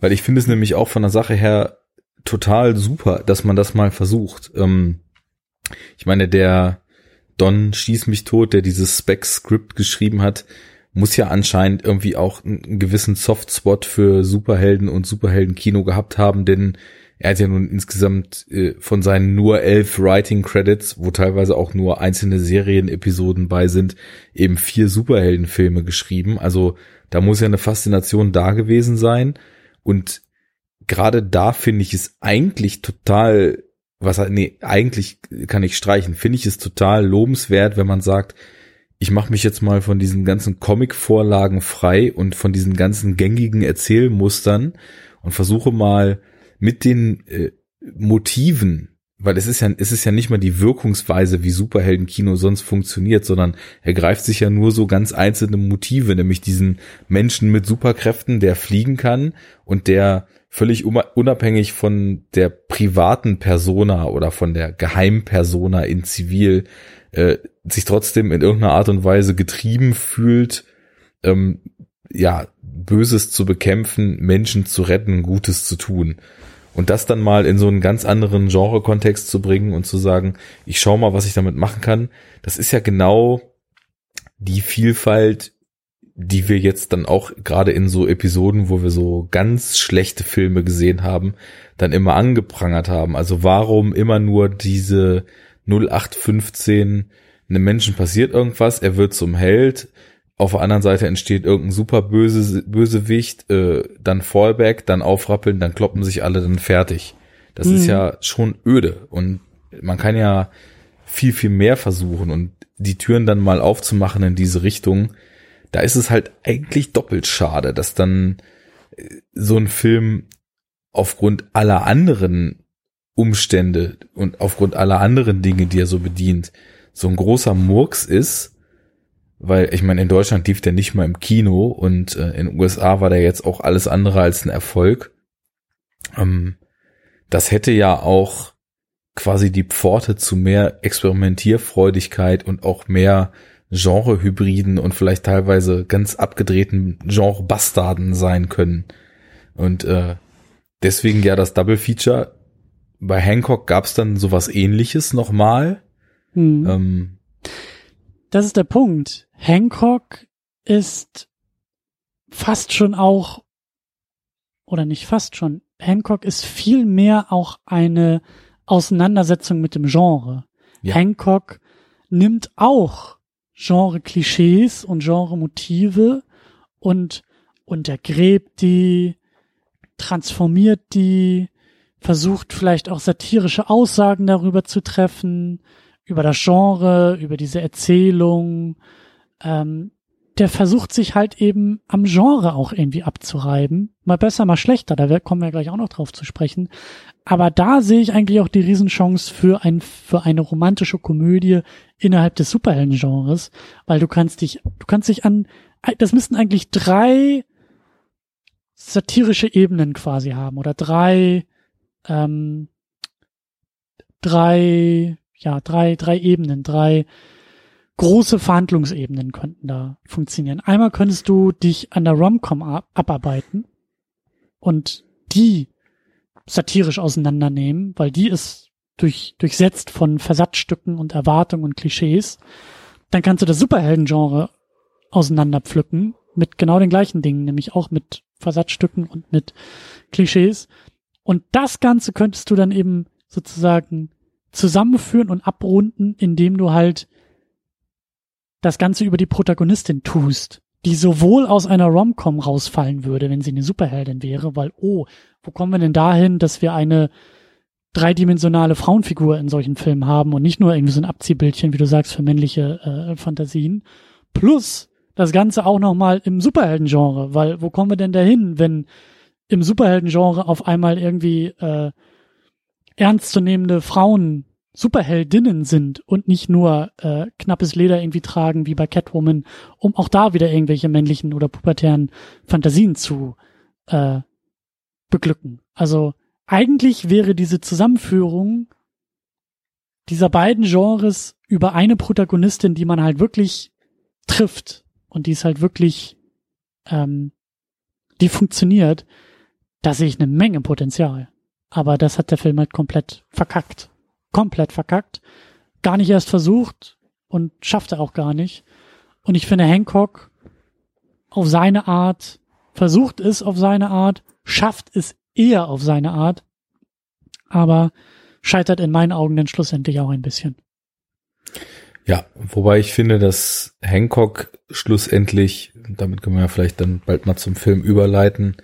B: Weil ich finde es nämlich auch von der Sache her total super, dass man das mal versucht. Ähm, ich meine, der Don Schieß mich tot, der dieses Spec-Script geschrieben hat, muss ja anscheinend irgendwie auch einen gewissen Softspot für Superhelden und Superhelden-Kino gehabt haben, denn er hat ja nun insgesamt äh, von seinen nur elf Writing-Credits, wo teilweise auch nur einzelne Serienepisoden bei sind, eben vier Superheldenfilme geschrieben. Also da muss ja eine Faszination da gewesen sein. Und gerade da finde ich es eigentlich total, was nee, eigentlich kann ich streichen, finde ich es total lobenswert, wenn man sagt, ich mache mich jetzt mal von diesen ganzen Comic-Vorlagen frei und von diesen ganzen gängigen Erzählmustern und versuche mal mit den äh, Motiven, weil es ist ja, es ist ja nicht mal die Wirkungsweise, wie Superheldenkino sonst funktioniert, sondern er greift sich ja nur so ganz einzelne Motive, nämlich diesen Menschen mit Superkräften, der fliegen kann und der völlig unabhängig von der privaten Persona oder von der Geheimpersona in Zivil äh, sich trotzdem in irgendeiner Art und Weise getrieben fühlt, ähm, ja, Böses zu bekämpfen, Menschen zu retten, Gutes zu tun. Und das dann mal in so einen ganz anderen Genre-Kontext zu bringen und zu sagen, ich schau mal, was ich damit machen kann, das ist ja genau die Vielfalt, die wir jetzt dann auch gerade in so Episoden, wo wir so ganz schlechte Filme gesehen haben, dann immer angeprangert haben. Also warum immer nur diese 0815, einem Menschen passiert irgendwas, er wird zum Held, auf der anderen Seite entsteht irgendein super böse Bösewicht, äh, dann Fallback, dann aufrappeln, dann kloppen sich alle dann fertig. Das
A: Mhm.
B: ist ja schon öde und man kann ja viel, viel mehr versuchen und die Türen dann mal aufzumachen in diese Richtung. Da ist es halt eigentlich doppelt schade, dass dann äh, so ein Film aufgrund aller anderen Umstände und aufgrund aller anderen Dinge, die er so bedient, so ein großer Murks ist, weil ich meine, in Deutschland lief der nicht mal im Kino und äh, in den USA war der jetzt auch alles andere als ein Erfolg. Ähm, das hätte ja auch quasi die Pforte zu mehr Experimentierfreudigkeit und auch mehr Genre-Hybriden und vielleicht teilweise ganz abgedrehten Genre-Bastarden sein können. Und äh, deswegen ja das Double Feature. Bei Hancock gab es dann sowas ähnliches nochmal.
A: Hm.
B: Ähm,
A: Das ist der Punkt. Hancock ist fast schon auch, oder nicht fast schon, Hancock ist viel mehr auch eine Auseinandersetzung mit dem Genre.
B: Ja.
A: Hancock nimmt auch Genre-Klischees und Genre-Motive und untergräbt die, transformiert die, versucht vielleicht auch satirische Aussagen darüber zu treffen, über das Genre, über diese Erzählung. Ähm, der versucht sich halt eben am Genre auch irgendwie abzureiben. Mal besser, mal schlechter, da kommen wir gleich auch noch drauf zu sprechen. Aber da sehe ich eigentlich auch die Riesenchance für ein, für eine romantische Komödie innerhalb des Superhelden-Genres, weil du kannst dich, du kannst dich an, das müssten eigentlich drei satirische Ebenen quasi haben oder drei, ähm, drei, ja, drei, drei Ebenen, drei große Verhandlungsebenen könnten da funktionieren. Einmal könntest du dich an der Romcom ab abarbeiten und die satirisch auseinandernehmen, weil die ist durch, durchsetzt von Versatzstücken und Erwartungen und Klischees. Dann kannst du das Superhelden-Genre auseinanderpflücken mit genau den gleichen Dingen, nämlich auch mit Versatzstücken und mit Klischees. Und das Ganze könntest du dann eben sozusagen zusammenführen und abrunden, indem du halt das Ganze über die Protagonistin tust, die sowohl aus einer Romcom rausfallen würde, wenn sie eine Superheldin wäre, weil, oh, wo kommen wir denn dahin, dass wir eine dreidimensionale Frauenfigur in solchen Filmen haben und nicht nur irgendwie so ein Abziehbildchen, wie du sagst, für männliche äh, Fantasien. Plus das Ganze auch nochmal im Superhelden-Genre, weil wo kommen wir denn dahin, wenn im Superhelden-Genre auf einmal irgendwie äh, ernstzunehmende Frauen Superheldinnen sind und nicht nur äh, knappes Leder irgendwie tragen wie bei Catwoman, um auch da wieder irgendwelche männlichen oder pubertären Fantasien zu äh, beglücken. Also eigentlich wäre diese Zusammenführung dieser beiden Genres über eine Protagonistin, die man halt wirklich trifft und die ist halt wirklich, ähm, die funktioniert, da sehe ich eine Menge Potenzial. Aber das hat der Film halt komplett verkackt. Komplett verkackt. Gar nicht erst versucht und schafft er auch gar nicht. Und ich finde, Hancock auf seine Art versucht es auf seine Art, schafft es eher auf seine Art, aber scheitert in meinen Augen dann schlussendlich auch ein bisschen.
B: Ja, wobei ich finde, dass Hancock schlussendlich, damit können wir ja vielleicht dann bald mal zum Film überleiten,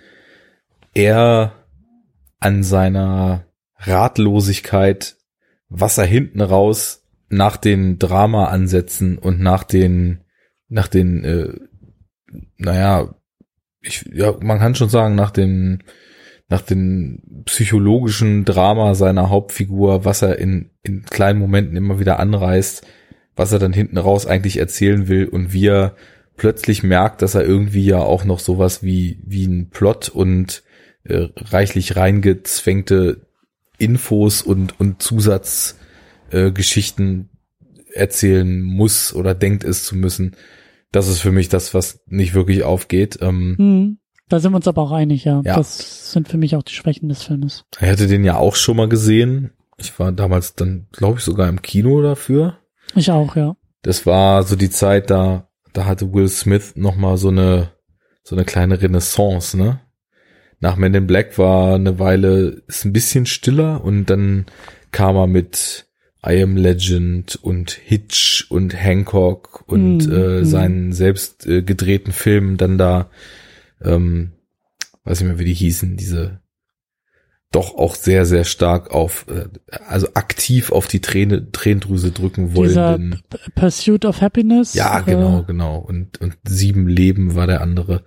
B: er an seiner Ratlosigkeit, was er hinten raus nach den Drama-Ansätzen und nach den, nach den, äh, naja, ich, ja, man kann schon sagen, nach dem, nach dem psychologischen Drama seiner Hauptfigur, was er in, in kleinen Momenten immer wieder anreißt, was er dann hinten raus eigentlich erzählen will und wie er plötzlich merkt, dass er irgendwie ja auch noch sowas wie, wie ein Plot und äh, reichlich reingezwängte Infos und, und Zusatzgeschichten äh, erzählen muss oder denkt es zu müssen. Das ist für mich das, was nicht wirklich aufgeht. Ähm,
A: hm, da sind wir uns aber auch einig, ja. ja. Das sind für mich auch die Schwächen des Filmes.
B: Er hätte den ja auch schon mal gesehen. Ich war damals dann, glaube ich, sogar im Kino dafür.
A: Ich auch, ja.
B: Das war so die Zeit, da, da hatte Will Smith noch mal so eine, so eine kleine Renaissance, ne? Nach Men in Black war eine Weile, ist ein bisschen stiller und dann kam er mit I Am Legend und Hitch und Hancock und mm, äh, mm. seinen selbst äh, gedrehten Filmen dann da, ähm, weiß ich mehr, wie die hießen, diese doch auch sehr, sehr stark auf, äh, also aktiv auf die Träne, Tränendrüse drücken wollen.
A: Pursuit of Happiness?
B: Ja, genau, genau. Und, und Sieben Leben war der andere.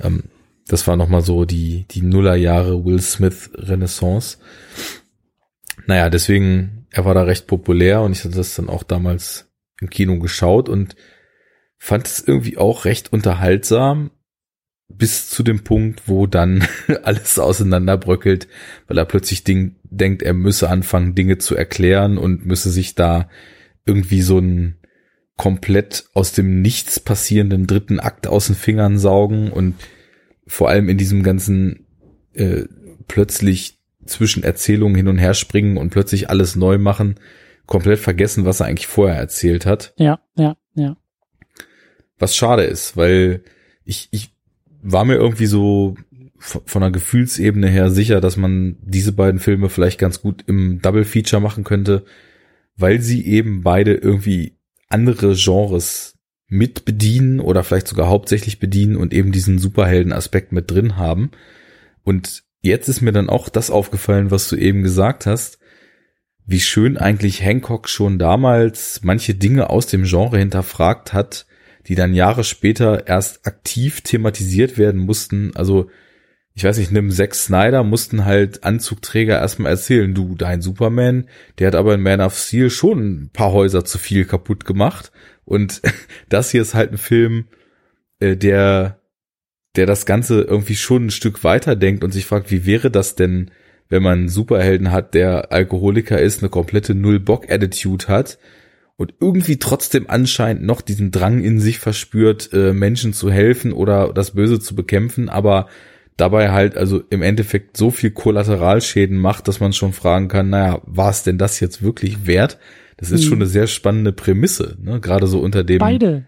B: Ähm, das war nochmal so die, die Nullerjahre Will Smith Renaissance. Naja, deswegen, er war da recht populär und ich hatte das dann auch damals im Kino geschaut und fand es irgendwie auch recht unterhaltsam, bis zu dem Punkt, wo dann *laughs* alles auseinanderbröckelt, weil er plötzlich Ding, denkt, er müsse anfangen, Dinge zu erklären und müsse sich da irgendwie so ein komplett aus dem Nichts passierenden dritten Akt aus den Fingern saugen und vor allem in diesem ganzen äh, plötzlich zwischen Erzählungen hin und her springen und plötzlich alles neu machen, komplett vergessen, was er eigentlich vorher erzählt hat.
A: Ja, ja, ja.
B: Was schade ist, weil ich, ich war mir irgendwie so von der Gefühlsebene her sicher, dass man diese beiden Filme vielleicht ganz gut im Double Feature machen könnte, weil sie eben beide irgendwie andere Genres mit bedienen oder vielleicht sogar hauptsächlich bedienen und eben diesen Superhelden-Aspekt mit drin haben. Und jetzt ist mir dann auch das aufgefallen, was du eben gesagt hast, wie schön eigentlich Hancock schon damals manche Dinge aus dem Genre hinterfragt hat, die dann Jahre später erst aktiv thematisiert werden mussten. Also ich weiß nicht, nimm Zack Snyder, mussten halt Anzugträger erstmal erzählen, du, dein Superman, der hat aber in Man of Steel schon ein paar Häuser zu viel kaputt gemacht. Und *laughs* das hier ist halt ein Film, äh, der, der das Ganze irgendwie schon ein Stück weiter denkt und sich fragt, wie wäre das denn, wenn man einen Superhelden hat, der Alkoholiker ist, eine komplette Null-Bock-Attitude hat und irgendwie trotzdem anscheinend noch diesen Drang in sich verspürt, äh, Menschen zu helfen oder das Böse zu bekämpfen, aber dabei halt also im Endeffekt so viel Kollateralschäden macht, dass man schon fragen kann, naja, war es denn das jetzt wirklich wert? Das ist hm. schon eine sehr spannende Prämisse, ne? gerade so unter dem.
A: Beide.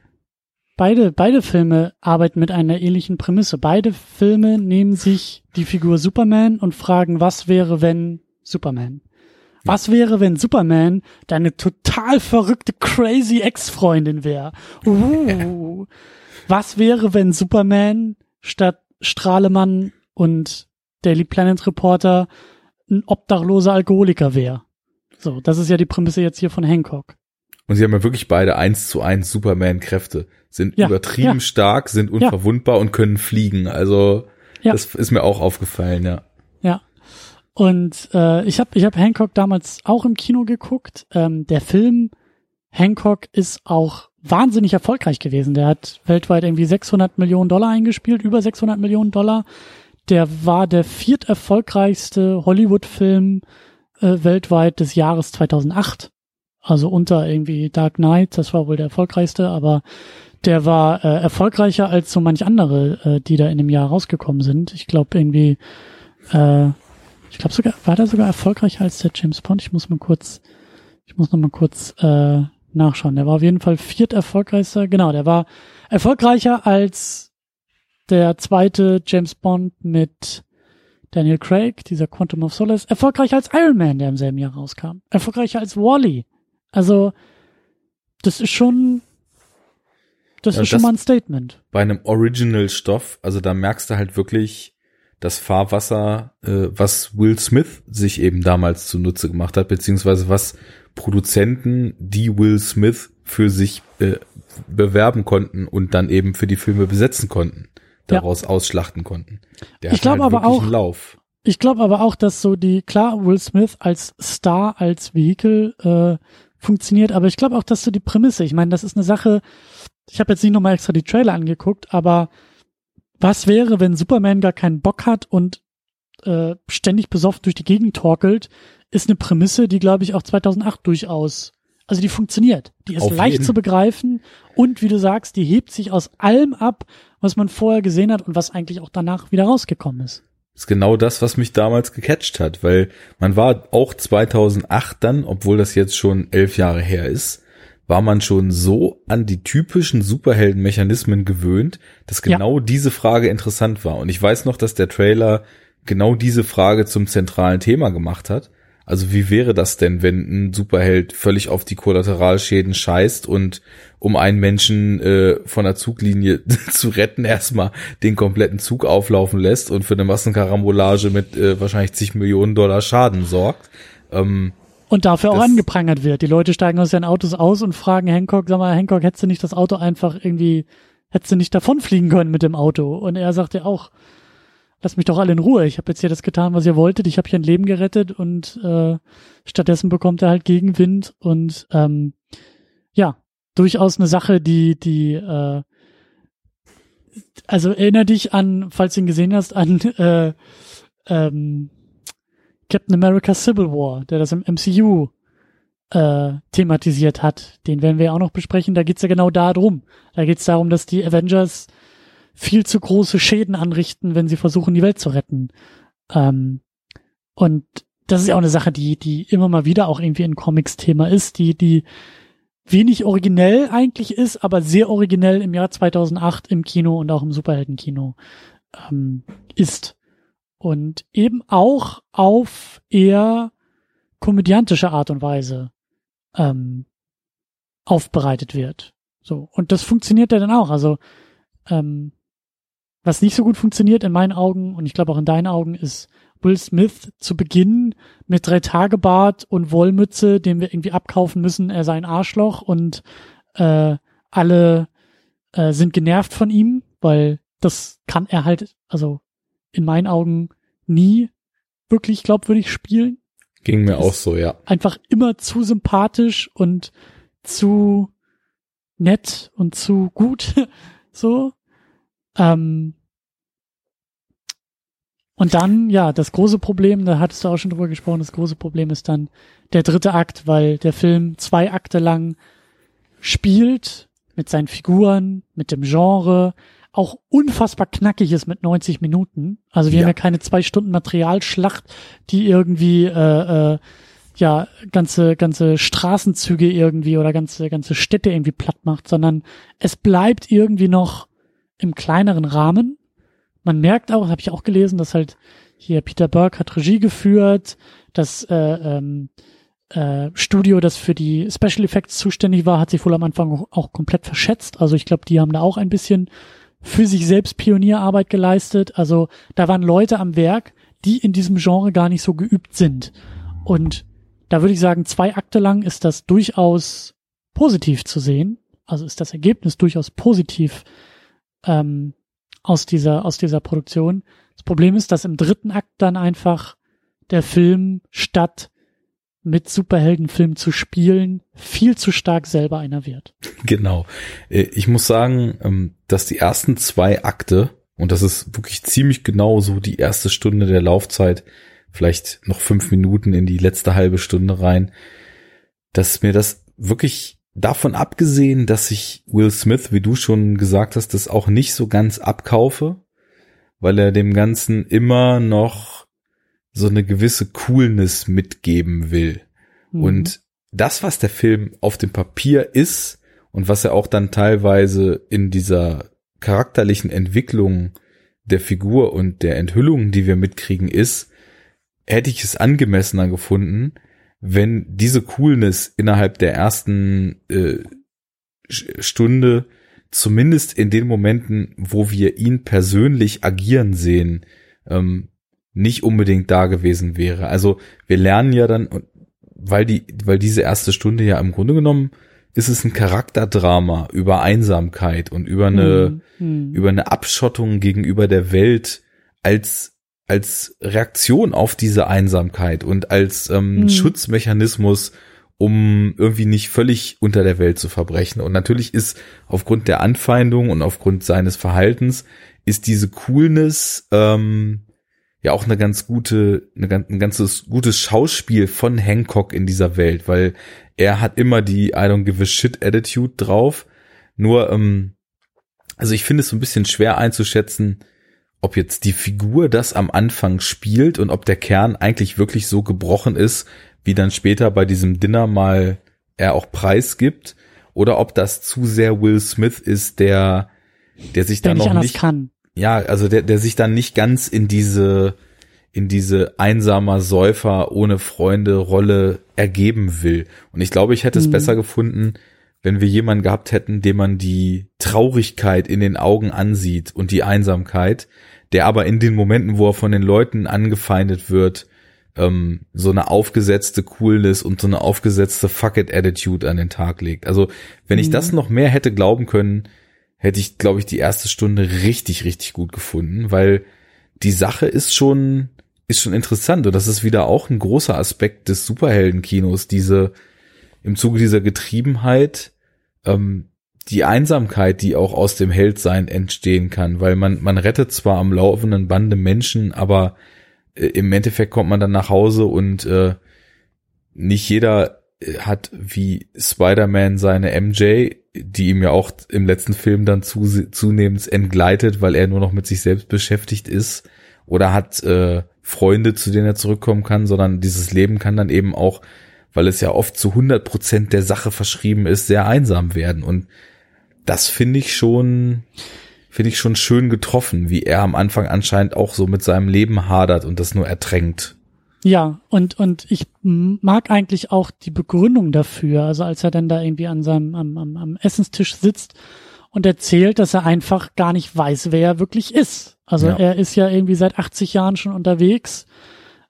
A: Beide, beide Filme arbeiten mit einer ähnlichen Prämisse. Beide Filme nehmen sich die Figur Superman und fragen, was wäre, wenn Superman? Was wäre, wenn Superman deine total verrückte, crazy Ex-Freundin wäre? Uh. Was wäre, wenn Superman statt Strahlemann und Daily Planet Reporter ein obdachloser Alkoholiker wäre? So, das ist ja die Prämisse jetzt hier von Hancock.
B: Und sie haben ja wirklich beide eins zu eins Superman-Kräfte. Sind ja, übertrieben ja. stark, sind unverwundbar ja. und können fliegen. Also. Das ist mir auch aufgefallen, ja.
A: Ja. Und äh, ich habe ich hab Hancock damals auch im Kino geguckt. Ähm, der Film Hancock ist auch wahnsinnig erfolgreich gewesen. Der hat weltweit irgendwie 600 Millionen Dollar eingespielt, über 600 Millionen Dollar. Der war der viert erfolgreichste Hollywood-Film äh, weltweit des Jahres 2008. Also unter irgendwie Dark Knight, das war wohl der erfolgreichste, aber der war äh, erfolgreicher als so manch andere, äh, die da in dem Jahr rausgekommen sind. Ich glaube irgendwie, äh, ich glaube sogar, war der sogar erfolgreicher als der James Bond? Ich muss mal kurz, ich muss noch mal kurz äh, nachschauen. Der war auf jeden Fall viert erfolgreichster. Genau, der war erfolgreicher als der zweite James Bond mit Daniel Craig, dieser Quantum of Solace. Erfolgreicher als Iron Man, der im selben Jahr rauskam. Erfolgreicher als Wally. Also, das ist schon, das
B: Ja,
A: ist schon
B: das-
A: mal ein Statement.
B: Bei einem Original-Stoff, also da merkst du halt wirklich das Fahrwasser, äh, was Will Smith sich eben damals zunutze gemacht hat, beziehungsweise was Produzenten, die Will Smith für sich äh, bewerben konnten und dann eben für die Filme besetzen konnten,
A: Ja.
B: daraus ausschlachten konnten. Der
A: Ich
B: hat
A: glaub
B: halt
A: aber auch-
B: Lauf.
A: Ich glaube aber auch, dass so die, klar, Will Smith als Star, als Vehikel äh, funktioniert, aber ich glaube auch, dass so die Prämisse, ich meine, das ist eine Sache, ich habe jetzt nicht nochmal extra die Trailer angeguckt, aber was wäre, wenn Superman gar keinen Bock hat und äh, ständig besoffen durch die Gegend torkelt, ist eine Prämisse, die, glaube ich, auch 2008 durchaus, also die funktioniert. Die ist
B: Auf
A: leicht
B: jeden.
A: zu begreifen und wie du sagst, die hebt sich aus allem ab, was man vorher gesehen hat und was eigentlich auch danach wieder rausgekommen ist.
B: ist genau das, was mich damals gecatcht hat, weil man war auch 2008 dann, obwohl das jetzt schon elf Jahre her ist, war man schon so an die typischen Superheldenmechanismen gewöhnt, dass
A: Ja.
B: genau diese Frage interessant war. Und ich weiß noch, dass der Trailer genau diese Frage zum zentralen Thema gemacht hat. Also wie wäre das denn, wenn ein Superheld völlig auf die Kollateralschäden scheißt und um einen Menschen äh, von der Zuglinie *laughs* zu retten erstmal den kompletten Zug auflaufen lässt und für eine Massenkarambolage mit äh, wahrscheinlich zig Millionen Dollar Schaden sorgt. Ähm,
A: Und dafür auch angeprangert wird. Die Leute steigen aus ihren Autos aus und fragen Hancock, sag mal, Hancock, hättest du nicht das Auto einfach irgendwie, hättest du nicht davonfliegen können mit dem Auto? Und er sagt ja auch, lasst mich doch alle in Ruhe. Ich habe jetzt hier das getan, was ihr wolltet. Ich habe hier ein Leben gerettet und äh, stattdessen bekommt er halt Gegenwind und ähm, ja, durchaus eine Sache, die, die, äh, also erinnere dich an, falls du ihn gesehen hast, an äh, ähm, Captain America Civil War, der das im MCU äh, thematisiert hat. Den werden wir ja auch noch besprechen. Da geht's ja genau darum. Da geht's darum, dass die Avengers viel zu große Schäden anrichten, wenn sie versuchen, die Welt zu retten. Ähm, und das ist ja auch eine Sache, die, die immer mal wieder auch irgendwie ein Comics Thema ist, die, die wenig originell eigentlich ist, aber sehr originell im Jahr 2008 im Kino und auch im Superheldenkino ähm, ist. Und eben auch auf eher komödiantische Art und Weise ähm, aufbereitet wird. So. Und das funktioniert ja dann auch. Also, ähm, was nicht so gut funktioniert in meinen Augen und ich glaube auch in deinen Augen ist Will Smith zu Beginn mit drei Tage Bart und Wollmütze, dem wir irgendwie abkaufen müssen, er sei ein Arschloch und äh, alle äh, sind genervt von ihm, weil das kann er halt, also in meinen Augen nie wirklich glaubwürdig spielen.
B: ging mir auch so, ja.
A: Einfach immer zu sympathisch und zu nett und zu gut. *laughs* so. Ähm, und dann, ja, das große Problem, da hattest du auch schon drüber gesprochen, das große Problem ist dann der dritte Akt, weil der Film zwei Akte lang spielt mit seinen Figuren, mit dem Genre, auch unfassbar knackig ist mit 90 Minuten. Also wir
B: Ja.
A: haben ja keine zwei Stunden Materialschlacht, die irgendwie äh, äh, ja ganze ganze Straßenzüge irgendwie oder ganze ganze Städte irgendwie platt macht, sondern es bleibt irgendwie noch im kleineren Rahmen. Man merkt auch, habe ich auch gelesen, dass halt hier Peter Burke hat Regie geführt, das äh, ähm, äh, Studio, das für die Special Effects zuständig war, hat sich wohl am Anfang auch, komplett verschätzt. Also ich glaube, die haben da auch ein bisschen für sich selbst Pionierarbeit geleistet. Also da waren Leute am Werk, die in diesem Genre gar nicht so geübt sind. Und da würde ich sagen, zwei Akte lang ist das durchaus positiv zu sehen. Also ist das Ergebnis durchaus positiv ähm, aus dieser aus dieser Produktion. Das Problem ist, dass im dritten Akt dann einfach der Film statt mit Superheldenfilm zu spielen, viel zu stark selber einer wird.
B: Genau. Äh, ich muss sagen, ähm, dass die ersten zwei Akte, und das ist wirklich ziemlich genau so die erste Stunde der Laufzeit, vielleicht noch fünf Minuten in die letzte halbe Stunde rein, dass mir das wirklich davon abgesehen, dass ich Will Smith, wie du schon gesagt hast, das auch nicht so ganz abkaufe, weil er dem Ganzen immer noch so eine gewisse Coolness mitgeben will. Mhm. Und das, was der Film auf dem Papier ist und was er auch dann teilweise in dieser charakterlichen Entwicklung der Figur und der Enthüllungen, die wir mitkriegen, ist, hätte ich es angemessener gefunden, wenn diese Coolness innerhalb der ersten äh, Stunde zumindest in den Momenten, wo wir ihn persönlich agieren sehen, ähm, nicht unbedingt da gewesen wäre. Also wir lernen ja dann, weil die, weil diese erste Stunde ja im Grunde genommen ist es ein Charakterdrama über Einsamkeit und über eine, hm, über eine Abschottung gegenüber der Welt als als Reaktion auf diese Einsamkeit und als ähm, hm. Schutzmechanismus, um irgendwie nicht völlig unter der Welt zu verbrechen. Und natürlich ist aufgrund der Anfeindung und aufgrund seines Verhaltens ist diese Coolness ähm, ja auch eine ganz gute, eine, ein ganzes gutes Schauspiel von Hancock in dieser Welt, weil er hat immer die I don't give a shit Attitude drauf. Nur, ähm, also ich finde es so ein bisschen schwer einzuschätzen, ob jetzt die Figur das am Anfang spielt und ob der Kern eigentlich wirklich so gebrochen ist, wie dann später bei diesem Dinner mal er auch preisgibt, oder ob das zu sehr Will Smith ist, der, der sich der dann noch nicht,
A: kann
B: ja, also der, der sich dann nicht ganz in diese, in diese einsamer Säufer ohne Freunde Rolle ergeben will. Und ich glaube, ich hätte es mhm. besser gefunden, wenn wir jemanden gehabt hätten, dem man die Traurigkeit in den Augen ansieht und die Einsamkeit, der aber in den Momenten, wo er von den Leuten angefeindet wird, ähm, so eine aufgesetzte Coolness und so eine aufgesetzte Fuck it Attitude an den Tag legt. Also wenn mhm. ich das noch mehr hätte glauben können, hätte ich, glaube ich, die erste Stunde richtig, richtig gut gefunden, weil die Sache ist schon, ist schon interessant und das ist wieder auch ein großer Aspekt des Superheldenkinos, diese, im Zuge dieser Getriebenheit, ähm, die Einsamkeit, die auch aus dem Heldsein entstehen kann, weil man, man rettet zwar am laufenden Bande Menschen, aber äh, im Endeffekt kommt man dann nach Hause und äh, nicht jeder hat wie Spider-Man seine MJ, die ihm ja auch im letzten Film dann zu, zunehmend entgleitet, weil er nur noch mit sich selbst beschäftigt ist oder hat äh, Freunde, zu denen er zurückkommen kann, sondern dieses Leben kann dann eben auch, weil es ja oft zu 100 Prozent der Sache verschrieben ist, sehr einsam werden. Und das finde ich schon, finde ich schon schön getroffen, wie er am Anfang anscheinend auch so mit seinem Leben hadert und das nur ertränkt.
A: Ja, und, und ich mag eigentlich auch die Begründung dafür. Also als er dann da irgendwie an seinem, am, am, am Essenstisch sitzt und erzählt, dass er einfach gar nicht weiß, wer er wirklich ist. Also ja. er ist ja irgendwie seit 80 Jahren schon unterwegs.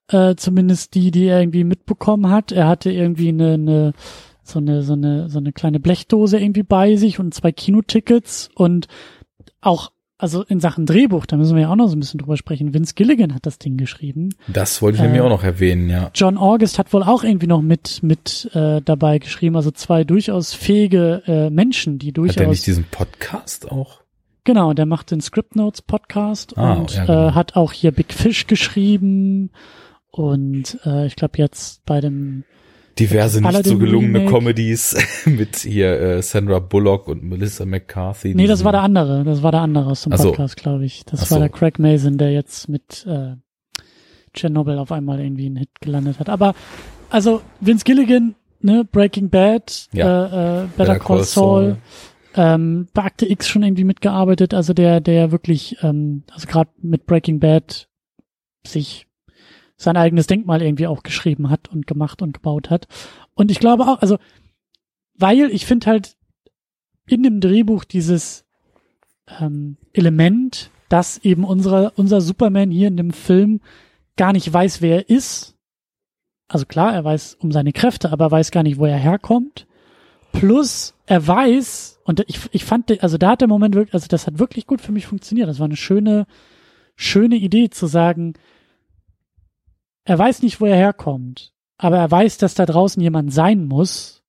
A: Äh, zumindest die, die er irgendwie mitbekommen hat. Er hatte irgendwie eine, eine so eine, so eine, so eine kleine Blechdose irgendwie bei sich und zwei Kinotickets und auch also in Sachen Drehbuch, da müssen wir ja auch noch so ein bisschen drüber sprechen. Vince Gilligan hat das Ding geschrieben.
B: Das wollte ich äh, mir auch noch erwähnen, ja.
A: John August hat wohl auch irgendwie noch mit mit äh, dabei geschrieben, also zwei durchaus fähige äh, Menschen, die durchaus. Hat
B: er nicht diesen Podcast auch?
A: Genau, der macht den Script Notes Podcast ah, und ja, genau. äh, hat auch hier Big Fish geschrieben und äh, ich glaube jetzt bei dem
B: diverse nicht so gelungene Remake. Comedies *laughs* mit hier äh, Sandra Bullock und Melissa McCarthy.
A: Nee, das war der andere. Das war der andere aus dem Podcast, so. glaube ich. Das Ach war so. der Craig Mason, der jetzt mit äh, Chernobyl auf einmal irgendwie einen Hit gelandet hat. Aber also Vince Gilligan, ne, Breaking Bad, ja. äh, äh, Better, Better Call, Call Saul, Saul. Ähm, bei Akte X schon irgendwie mitgearbeitet, also der, der wirklich, ähm, also gerade mit Breaking Bad sich sein eigenes Denkmal irgendwie auch geschrieben hat und gemacht und gebaut hat. Und ich glaube auch, also, weil ich finde halt in dem Drehbuch dieses ähm, Element, dass eben unsere, unser Superman hier in dem Film gar nicht weiß, wer er ist. Also klar, er weiß um seine Kräfte, aber er weiß gar nicht, wo er herkommt. Plus, er weiß, und ich, ich fand, also da hat der Moment wirklich, also das hat wirklich gut für mich funktioniert. Das war eine schöne, schöne Idee zu sagen, er weiß nicht, wo er herkommt, aber er weiß, dass da draußen jemand sein muss,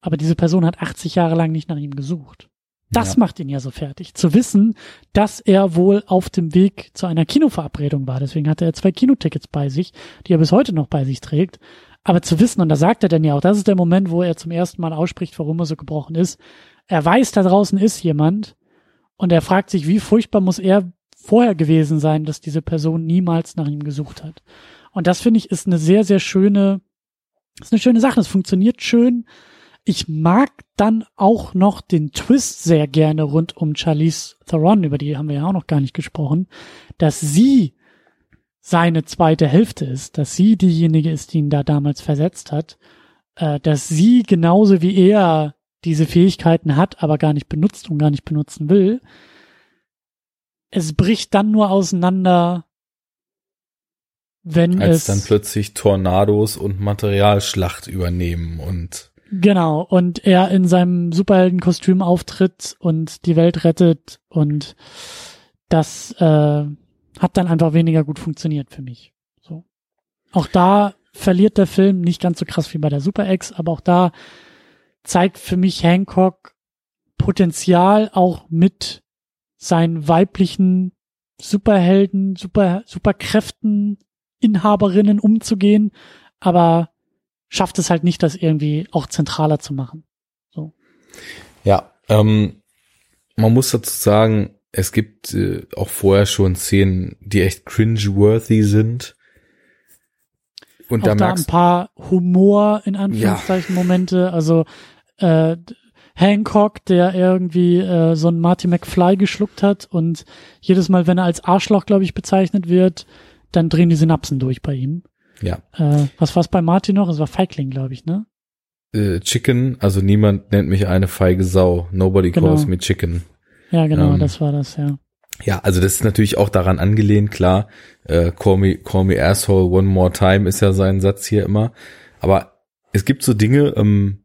A: aber diese Person hat 80 Jahre lang nicht nach ihm gesucht. Das ja. macht ihn ja so fertig. Zu wissen, dass er wohl auf dem Weg zu einer Kinoverabredung war. Deswegen hatte er zwei Kinotickets bei sich, die er bis heute noch bei sich trägt. Aber zu wissen, und da sagt er dann ja auch, das ist der Moment, wo er zum ersten Mal ausspricht, warum er so gebrochen ist. Er weiß, da draußen ist jemand und er fragt sich, wie furchtbar muss er vorher gewesen sein, dass diese Person niemals nach ihm gesucht hat. Und das finde ich ist eine sehr, sehr schöne, ist eine schöne Sache. Es funktioniert schön ich mag dann auch noch den Twist sehr gerne rund um Charlize Theron, über die haben wir ja auch noch gar nicht gesprochen, dass sie seine zweite Hälfte ist, dass sie diejenige ist, die ihn da damals versetzt hat, äh, dass sie genauso wie er diese Fähigkeiten hat, aber gar nicht benutzt und gar nicht benutzen will. Es bricht dann nur auseinander, wenn
B: Als
A: es
B: dann plötzlich Tornados und Materialschlacht übernehmen und
A: Genau, und er in seinem Superheldenkostüm auftritt und die Welt rettet und das äh, hat dann einfach weniger gut funktioniert für mich. So. Auch da verliert der Film nicht ganz so krass wie bei der Super X, aber auch da zeigt für mich Hancock Potenzial auch mit seinen weiblichen Superhelden, Super, Superkräften, Inhaberinnen umzugehen, aber schafft es halt nicht, das irgendwie auch zentraler zu machen. So.
B: Ja, ähm, man muss dazu sagen, es gibt äh, auch vorher schon Szenen, die echt cringe-worthy sind.
A: Und auch da, da ein paar Humor in Anführungszeichen ja. Momente, also äh, Hancock, der irgendwie äh, so ein Marty McFly geschluckt hat und jedes Mal, wenn er als Arschloch, glaube ich, bezeichnet wird, dann drehen die Synapsen durch bei ihm.
B: Ja.
A: Äh, was war es bei Martin noch? Es war Feigling, glaube ich, ne?
B: Äh, Chicken, also niemand nennt mich eine feige Sau. Nobody genau. calls me Chicken.
A: Ja, genau, ähm, das war das, ja.
B: Ja, also das ist natürlich auch daran angelehnt, klar. Äh, call me, call me asshole one more time ist ja sein Satz hier immer. Aber es gibt so Dinge, ähm,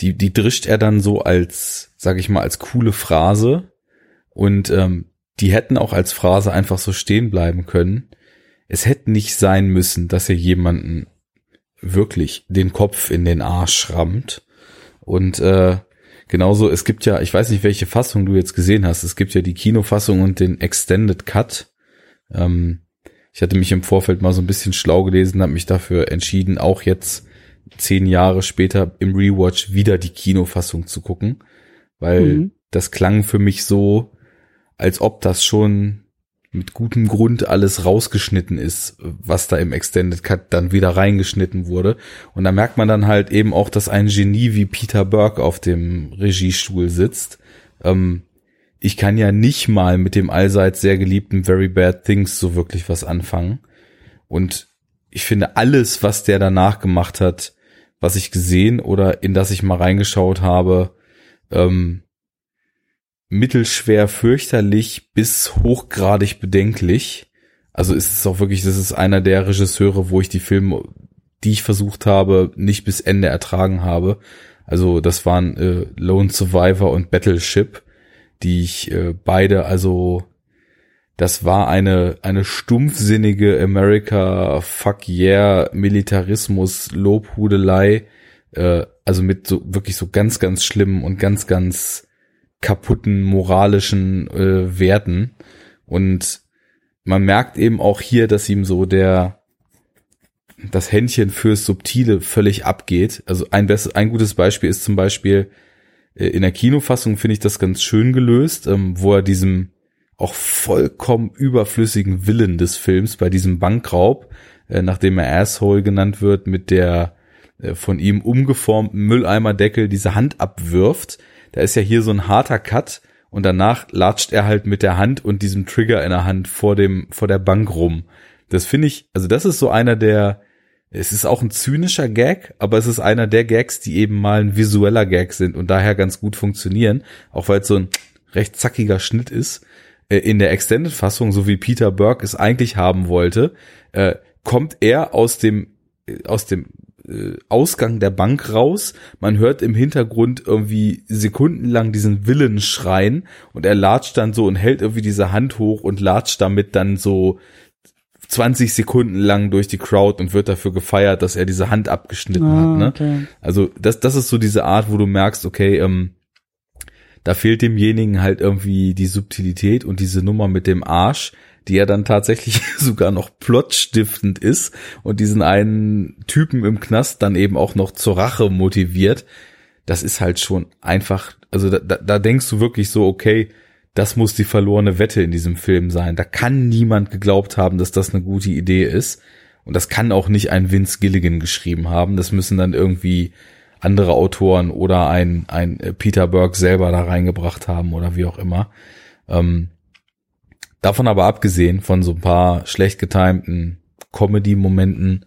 B: die, die drischt er dann so als, sag ich mal, als coole Phrase. Und ähm, die hätten auch als Phrase einfach so stehen bleiben können es hätte nicht sein müssen, dass er jemanden wirklich den Kopf in den Arsch rammt. Und äh, genauso, es gibt ja, ich weiß nicht, welche Fassung du jetzt gesehen hast, es gibt ja die Kinofassung und den Extended Cut. Ähm, ich hatte mich im Vorfeld mal so ein bisschen schlau gelesen, habe mich dafür entschieden, auch jetzt zehn Jahre später im Rewatch wieder die Kinofassung zu gucken, weil mhm. das klang für mich so, als ob das schon mit gutem Grund alles rausgeschnitten ist, was da im Extended Cut dann wieder reingeschnitten wurde. Und da merkt man dann halt eben auch, dass ein Genie wie Peter Burke auf dem Regiestuhl sitzt. Ähm, ich kann ja nicht mal mit dem allseits sehr geliebten Very Bad Things so wirklich was anfangen. Und ich finde alles, was der danach gemacht hat, was ich gesehen oder in das ich mal reingeschaut habe, ähm, mittelschwer fürchterlich bis hochgradig bedenklich. Also ist es auch wirklich, das ist einer der Regisseure, wo ich die Filme, die ich versucht habe, nicht bis Ende ertragen habe. Also das waren äh, Lone Survivor und Battleship, die ich äh, beide, also das war eine eine stumpfsinnige America Fuck yeah Militarismus Lobhudelei, äh, also mit so wirklich so ganz ganz schlimmen und ganz ganz kaputten moralischen äh, Werten. Und man merkt eben auch hier, dass ihm so der das Händchen fürs Subtile völlig abgeht. Also ein, bestes, ein gutes Beispiel ist zum Beispiel äh, in der Kinofassung finde ich das ganz schön gelöst, ähm, wo er diesem auch vollkommen überflüssigen Willen des Films bei diesem Bankraub, äh, nachdem er Asshole genannt wird, mit der äh, von ihm umgeformten Mülleimerdeckel diese Hand abwirft da ist ja hier so ein harter Cut und danach latscht er halt mit der Hand und diesem Trigger in der Hand vor dem, vor der Bank rum. Das finde ich, also das ist so einer der, es ist auch ein zynischer Gag, aber es ist einer der Gags, die eben mal ein visueller Gag sind und daher ganz gut funktionieren, auch weil es so ein recht zackiger Schnitt ist. Äh, in der Extended-Fassung, so wie Peter Burke es eigentlich haben wollte, äh, kommt er aus dem, aus dem äh, Ausgang der Bank raus. Man hört im Hintergrund irgendwie sekundenlang diesen Willen schreien und er latscht dann so und hält irgendwie diese Hand hoch und latscht damit dann so 20 Sekunden lang durch die Crowd und wird dafür gefeiert, dass er diese Hand abgeschnitten
A: Ah,
B: hat. Ne?
A: okay.
B: Also das, das ist so diese Art, wo du merkst, okay, ähm, da fehlt demjenigen halt irgendwie die Subtilität und diese Nummer mit dem Arsch, die ja dann tatsächlich *laughs* sogar noch plotstiftend ist und diesen einen Typen im Knast dann eben auch noch zur Rache motiviert. Das ist halt schon einfach, also da, da, da denkst du wirklich so, okay, das muss die verlorene Wette in diesem Film sein. Da kann niemand geglaubt haben, dass das eine gute Idee ist. Und das kann auch nicht ein Vince Gilligan geschrieben haben. Das müssen dann irgendwie andere Autoren oder ein, ein Peter Burke selber da reingebracht haben oder wie auch immer. Ähm, davon aber abgesehen, von so ein paar schlecht getimten Comedy-Momenten,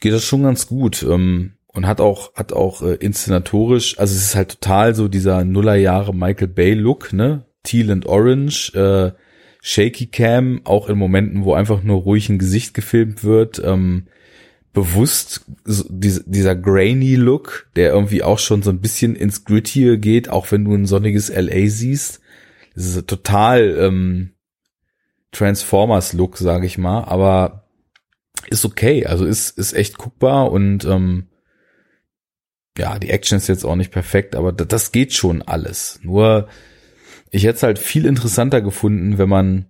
B: geht das schon ganz gut. Ähm, und hat auch, hat auch äh, inszenatorisch, also es ist halt total so dieser Nullerjahre Michael Bay Look, ne? Teal and Orange, äh, Shaky Cam, auch in Momenten, wo einfach nur ruhig ein Gesicht gefilmt wird, ähm, bewusst so, diese, dieser grainy Look, der irgendwie auch schon so ein bisschen ins Grittier geht, auch wenn du ein sonniges LA siehst. Das ist total ähm, Transformers Look, sage ich mal, aber ist okay, also ist ist echt guckbar und ähm, ja, die Action ist jetzt auch nicht perfekt, aber das, das geht schon alles. Nur ich hätte es halt viel interessanter gefunden, wenn man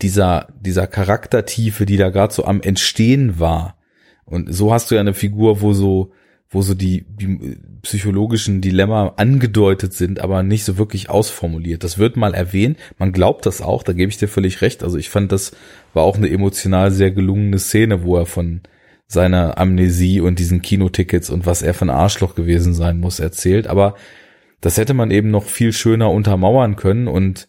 B: dieser dieser Charaktertiefe, die da gerade so am Entstehen war, und so hast du ja eine Figur, wo so wo so die, die psychologischen Dilemma angedeutet sind, aber nicht so wirklich ausformuliert. Das wird mal erwähnt. Man glaubt das auch, da gebe ich dir völlig recht. Also ich fand, das war auch eine emotional sehr gelungene Szene, wo er von seiner Amnesie und diesen Kinotickets und was er für ein Arschloch gewesen sein muss erzählt. Aber das hätte man eben noch viel schöner untermauern können. Und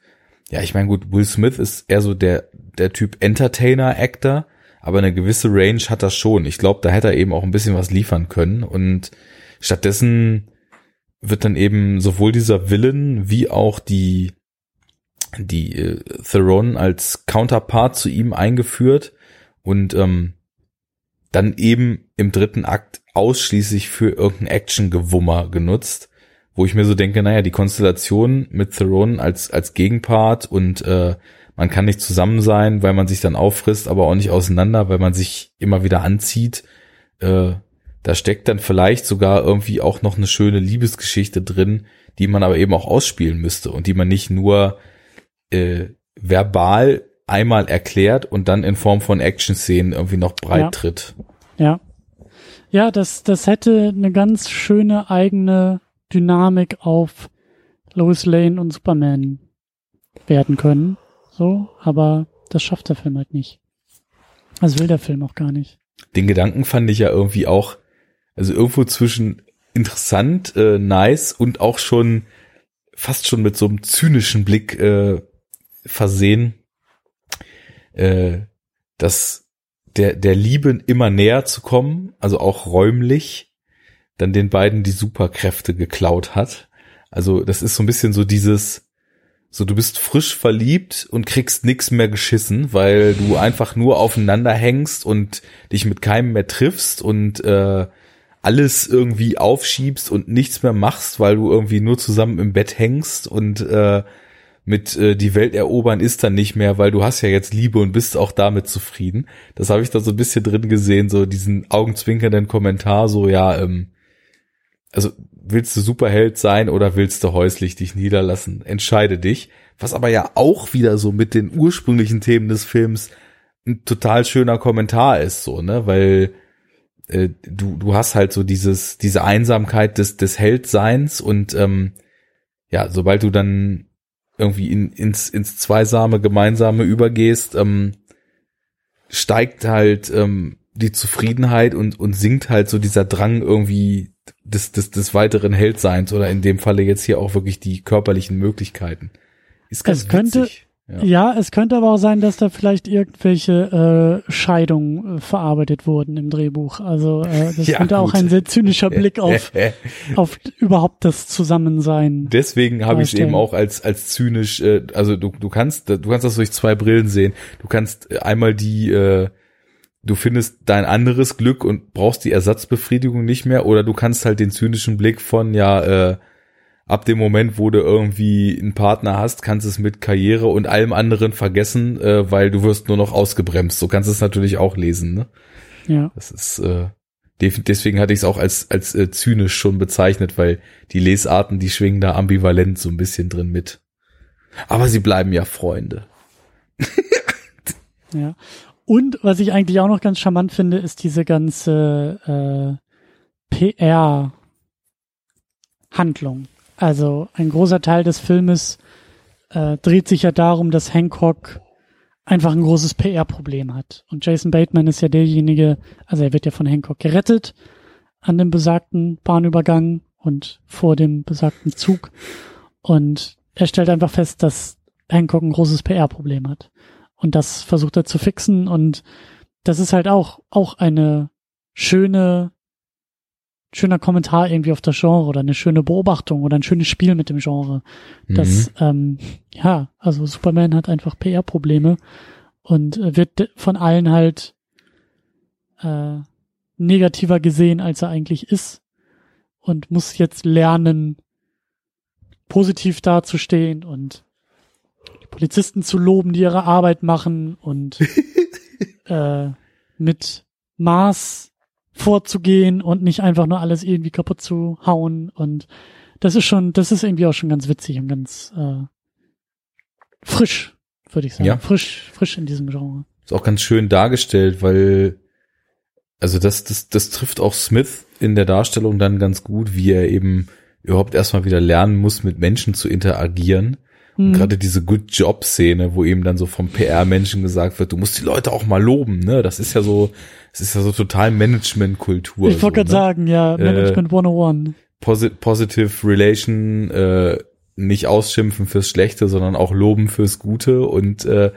B: ja, ich meine, gut, Will Smith ist eher so der, der Typ Entertainer-Actor aber eine gewisse Range hat er schon. Ich glaube, da hätte er eben auch ein bisschen was liefern können und stattdessen wird dann eben sowohl dieser Villain wie auch die die äh, Theron als Counterpart zu ihm eingeführt und ähm, dann eben im dritten Akt ausschließlich für irgendein Action-Gewummer genutzt, wo ich mir so denke, naja, die Konstellation mit Theron als als Gegenpart und äh, man kann nicht zusammen sein, weil man sich dann auffrisst, aber auch nicht auseinander, weil man sich immer wieder anzieht. Äh, da steckt dann vielleicht sogar irgendwie auch noch eine schöne Liebesgeschichte drin, die man aber eben auch ausspielen müsste und die man nicht nur äh, verbal einmal erklärt und dann in Form von Action-Szenen irgendwie noch breit
A: Ja.
B: tritt.
A: Ja. Ja, das, das hätte eine ganz schöne eigene Dynamik auf Lois Lane und Superman werden können. So, aber das schafft der Film halt nicht. Das will der Film auch gar nicht.
B: Den Gedanken fand ich ja irgendwie auch, also irgendwo zwischen interessant, äh, nice und auch schon fast schon mit so einem zynischen Blick äh, versehen, äh, dass der, der Liebe immer näher zu kommen, also auch räumlich, dann den beiden die Superkräfte geklaut hat. Also das ist so ein bisschen so dieses, so du bist frisch verliebt und kriegst nix mehr geschissen, weil du einfach nur aufeinander hängst und dich mit keinem mehr triffst und äh, alles irgendwie aufschiebst und nichts mehr machst, weil du irgendwie nur zusammen im Bett hängst und äh, mit äh, die Welt erobern ist dann nicht mehr, weil du hast ja jetzt Liebe und bist auch damit zufrieden. Das habe ich da so ein bisschen drin gesehen, so diesen augenzwinkernden Kommentar, so ja, ähm, also willst du Superheld sein oder willst du häuslich dich niederlassen? Entscheide dich. Was aber ja auch wieder so mit den ursprünglichen Themen des Films ein total schöner Kommentar ist, so, ne, weil äh, du, du hast halt so dieses, diese Einsamkeit des, des Heldseins und ähm, ja, sobald du dann irgendwie in, ins, ins Zweisame, Gemeinsame übergehst, ähm, steigt halt ähm, die Zufriedenheit und, und sinkt halt so dieser Drang irgendwie des, des, des weiteren Heldseins oder in dem Falle jetzt hier auch wirklich die körperlichen Möglichkeiten. Ist ganz
A: Es könnte-
B: witzig. Ja.
A: Ja. es könnte aber auch sein, dass da vielleicht irgendwelche äh, Scheidungen äh, verarbeitet wurden im Drehbuch. Also äh, das *laughs*
B: Ja,
A: könnte auch
B: gut.
A: ein sehr zynischer Blick *laughs* auf, auf überhaupt das Zusammensein.
B: Deswegen habe ich es eben auch als als zynisch. Äh, also du du kannst du kannst das durch zwei Brillen sehen. Du kannst äh, einmal die äh, du findest dein anderes Glück und brauchst die Ersatzbefriedigung nicht mehr oder du kannst halt den zynischen Blick von, ja, äh, ab dem Moment, wo du irgendwie einen Partner hast, kannst du es mit Karriere und allem anderen vergessen, äh, weil du wirst nur noch ausgebremst. So kannst du es natürlich auch lesen, ne?
A: Ja.
B: Das ist, äh, deswegen hatte ich es auch als, als äh, zynisch schon bezeichnet, weil die Lesarten, die schwingen da ambivalent so ein bisschen drin mit. Aber sie bleiben ja Freunde. *laughs*
A: ja. Und was ich eigentlich auch noch ganz charmant finde, ist diese ganze äh, PR-Handlung. Also ein großer Teil des Filmes äh, dreht sich ja darum, dass Hancock einfach ein großes PR-Problem hat. Und Jason Bateman ist ja derjenige, also er wird ja von Hancock gerettet an dem besagten Bahnübergang und vor dem besagten Zug. Und er stellt einfach fest, dass Hancock ein großes PR-Problem hat. Und das versucht er zu fixen und das ist halt auch, auch eine schöne, schöner Kommentar irgendwie auf das Genre oder eine schöne Beobachtung oder ein schönes Spiel mit dem Genre. Das, mhm. ähm, ja, also Superman hat einfach PR-Probleme und wird von allen halt äh, negativer gesehen, als er eigentlich ist und muss jetzt lernen, positiv dazustehen und Polizisten zu loben, die ihre Arbeit machen und *laughs* äh, mit Maß vorzugehen und nicht einfach nur alles irgendwie kaputt zu hauen. Und das ist schon, das ist irgendwie auch schon ganz witzig und ganz äh, frisch, würde ich sagen. Ja. Frisch, frisch in diesem Genre.
B: Ist auch ganz schön dargestellt, weil also das, das, das trifft auch Smith in der Darstellung dann ganz gut, wie er eben überhaupt erstmal wieder lernen muss, mit Menschen zu interagieren Mhm. Gerade diese Good Job Szene, wo eben dann so vom PR-Menschen gesagt wird, du musst die Leute auch mal loben, ne? Das ist ja so, es ist ja so total Management-Kultur.
A: Ich wollte so, gerade ne? sagen, ja, äh, Management äh, 101.
B: Posi positive Relation, äh, nicht ausschimpfen fürs Schlechte, sondern auch loben fürs Gute und äh,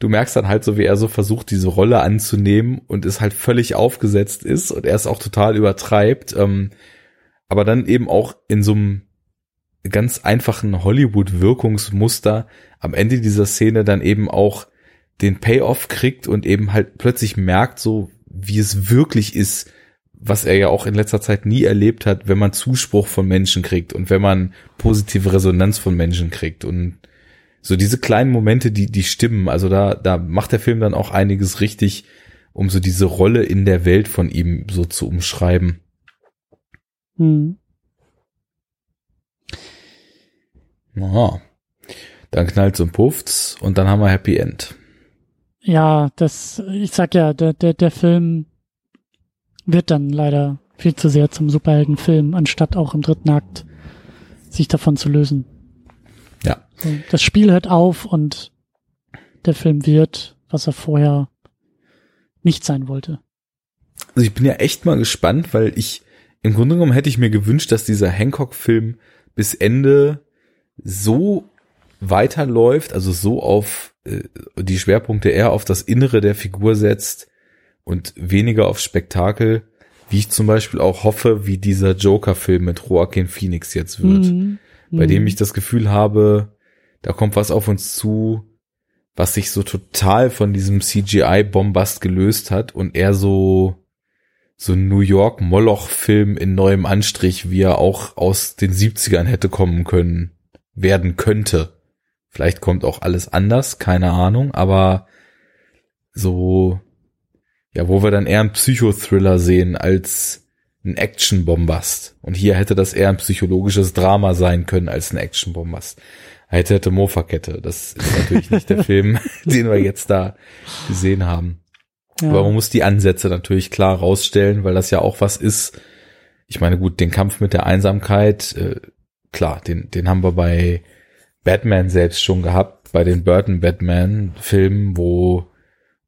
B: du merkst dann halt so, wie er so versucht, diese Rolle anzunehmen und es halt völlig aufgesetzt ist und er es auch total übertreibt, ähm, aber dann eben auch in so einem ganz einfachen Hollywood-Wirkungsmuster am Ende dieser Szene dann eben auch den Payoff kriegt und eben halt plötzlich merkt, so wie es wirklich ist, was er ja auch in letzter Zeit nie erlebt hat, wenn man Zuspruch von Menschen kriegt und wenn man positive Resonanz von Menschen kriegt und so diese kleinen Momente, die die stimmen, also da da macht der Film dann auch einiges richtig, um so diese Rolle in der Welt von ihm so zu umschreiben. Hm. Aha. Dann knallt's und pufft's und dann haben wir Happy End.
A: Ja, das, ich sag ja, der, der, der Film wird dann leider viel zu sehr zum Superheldenfilm, anstatt auch im dritten Akt sich davon zu lösen.
B: Ja.
A: Das Spiel hört auf und der Film wird, was er vorher nicht sein wollte.
B: Also ich bin ja echt mal gespannt, weil ich im Grunde genommen hätte ich mir gewünscht, dass dieser Hancock-Film bis Ende so weiterläuft, also so auf äh, die Schwerpunkte eher auf das Innere der Figur setzt und weniger auf Spektakel, wie ich zum Beispiel auch hoffe, wie dieser Joker-Film mit Joaquin Phoenix jetzt wird, mhm. bei dem mhm. ich das Gefühl habe, da kommt was auf uns zu, was sich so total von diesem CGI-Bombast gelöst hat und eher so so ein New York Moloch-Film in neuem Anstrich, wie er auch aus den 70ern hätte kommen können werden könnte. Vielleicht kommt auch alles anders, keine Ahnung, aber so, ja, wo wir dann eher einen Psychothriller sehen als ein Action-Bombast. Und hier hätte das eher ein psychologisches Drama sein können als ein Action-Bombast. Hätte, hätte Mofa-Kette. Das ist natürlich nicht der *laughs* Film, den wir jetzt da gesehen haben. Ja. Aber man muss die Ansätze natürlich klar rausstellen, weil das ja auch was ist. Ich meine, gut, den Kampf mit der Einsamkeit, äh, klar, den, den haben wir bei Batman selbst schon gehabt, bei den Burton Batman Filmen, wo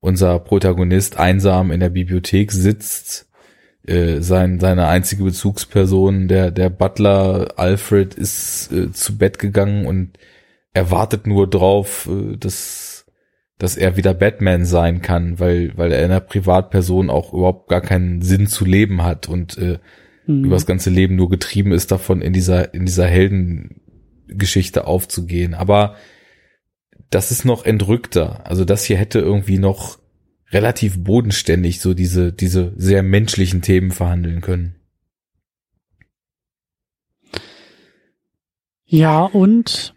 B: unser Protagonist einsam in der Bibliothek sitzt, äh, sein, seine einzige Bezugsperson, der, der Butler Alfred ist äh, zu Bett gegangen und er wartet nur drauf, äh, dass, dass er wieder Batman sein kann, weil, weil er in der Privatperson auch überhaupt gar keinen Sinn zu leben hat und äh, mhm. über das ganze Leben nur getrieben ist davon, in dieser, in dieser Heldengeschichte aufzugehen. Aber das ist noch entrückter. Also das hier hätte irgendwie noch relativ bodenständig so diese, diese sehr menschlichen Themen verhandeln können.
A: Ja, und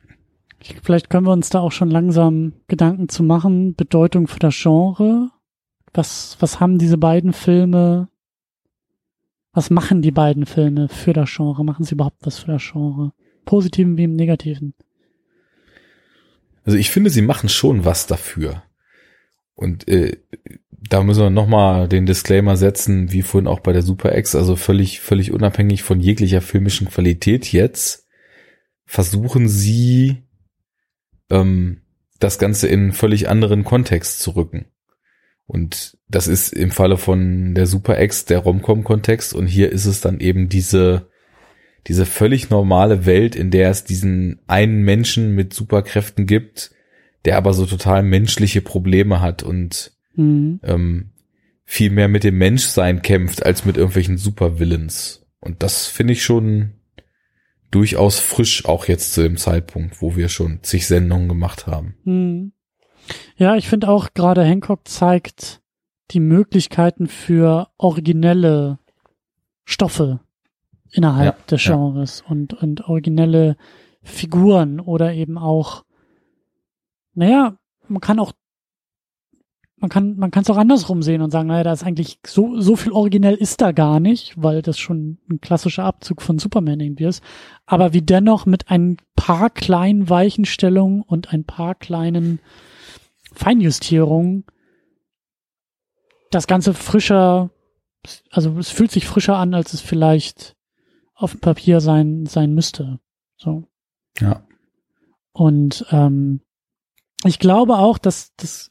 A: vielleicht können wir uns da auch schon langsam Gedanken zu machen. Bedeutung für das Genre. Was, was haben diese beiden Filme? Was machen die beiden Filme für das Genre? Machen sie überhaupt was für das Genre? Positiven wie im Negativen?
B: Also ich finde, sie machen schon was dafür. Und äh, da müssen wir nochmal den Disclaimer setzen, wie vorhin auch bei der Super X, also völlig, völlig unabhängig von jeglicher filmischen Qualität jetzt, versuchen sie ähm, das Ganze in völlig anderen Kontext zu rücken. Und das ist im Falle von der Super X der Romcom-Kontext und hier ist es dann eben diese, diese völlig normale Welt, in der es diesen einen Menschen mit Superkräften gibt, der aber so total menschliche Probleme hat und mhm. ähm, viel mehr mit dem Menschsein kämpft als mit irgendwelchen Supervillains. Und das finde ich schon durchaus frisch, auch jetzt zu dem Zeitpunkt, wo wir schon zig Sendungen gemacht haben.
A: Mhm. Ja, ich finde auch gerade Hancock zeigt die Möglichkeiten für originelle Stoffe innerhalb ja, des Genres ja. und, und originelle Figuren oder eben auch, naja, man kann auch, man kann, man kann es auch andersrum sehen und sagen, naja, da ist eigentlich so, so viel originell ist da gar nicht, weil das schon ein klassischer Abzug von Superman irgendwie ist. Aber wie dennoch mit ein paar kleinen Weichenstellungen und ein paar kleinen Feinjustierungen das Ganze frischer, also es fühlt sich frischer an, als es vielleicht auf dem Papier sein, sein müsste. So.
B: Ja.
A: Und ähm, ich glaube auch, dass das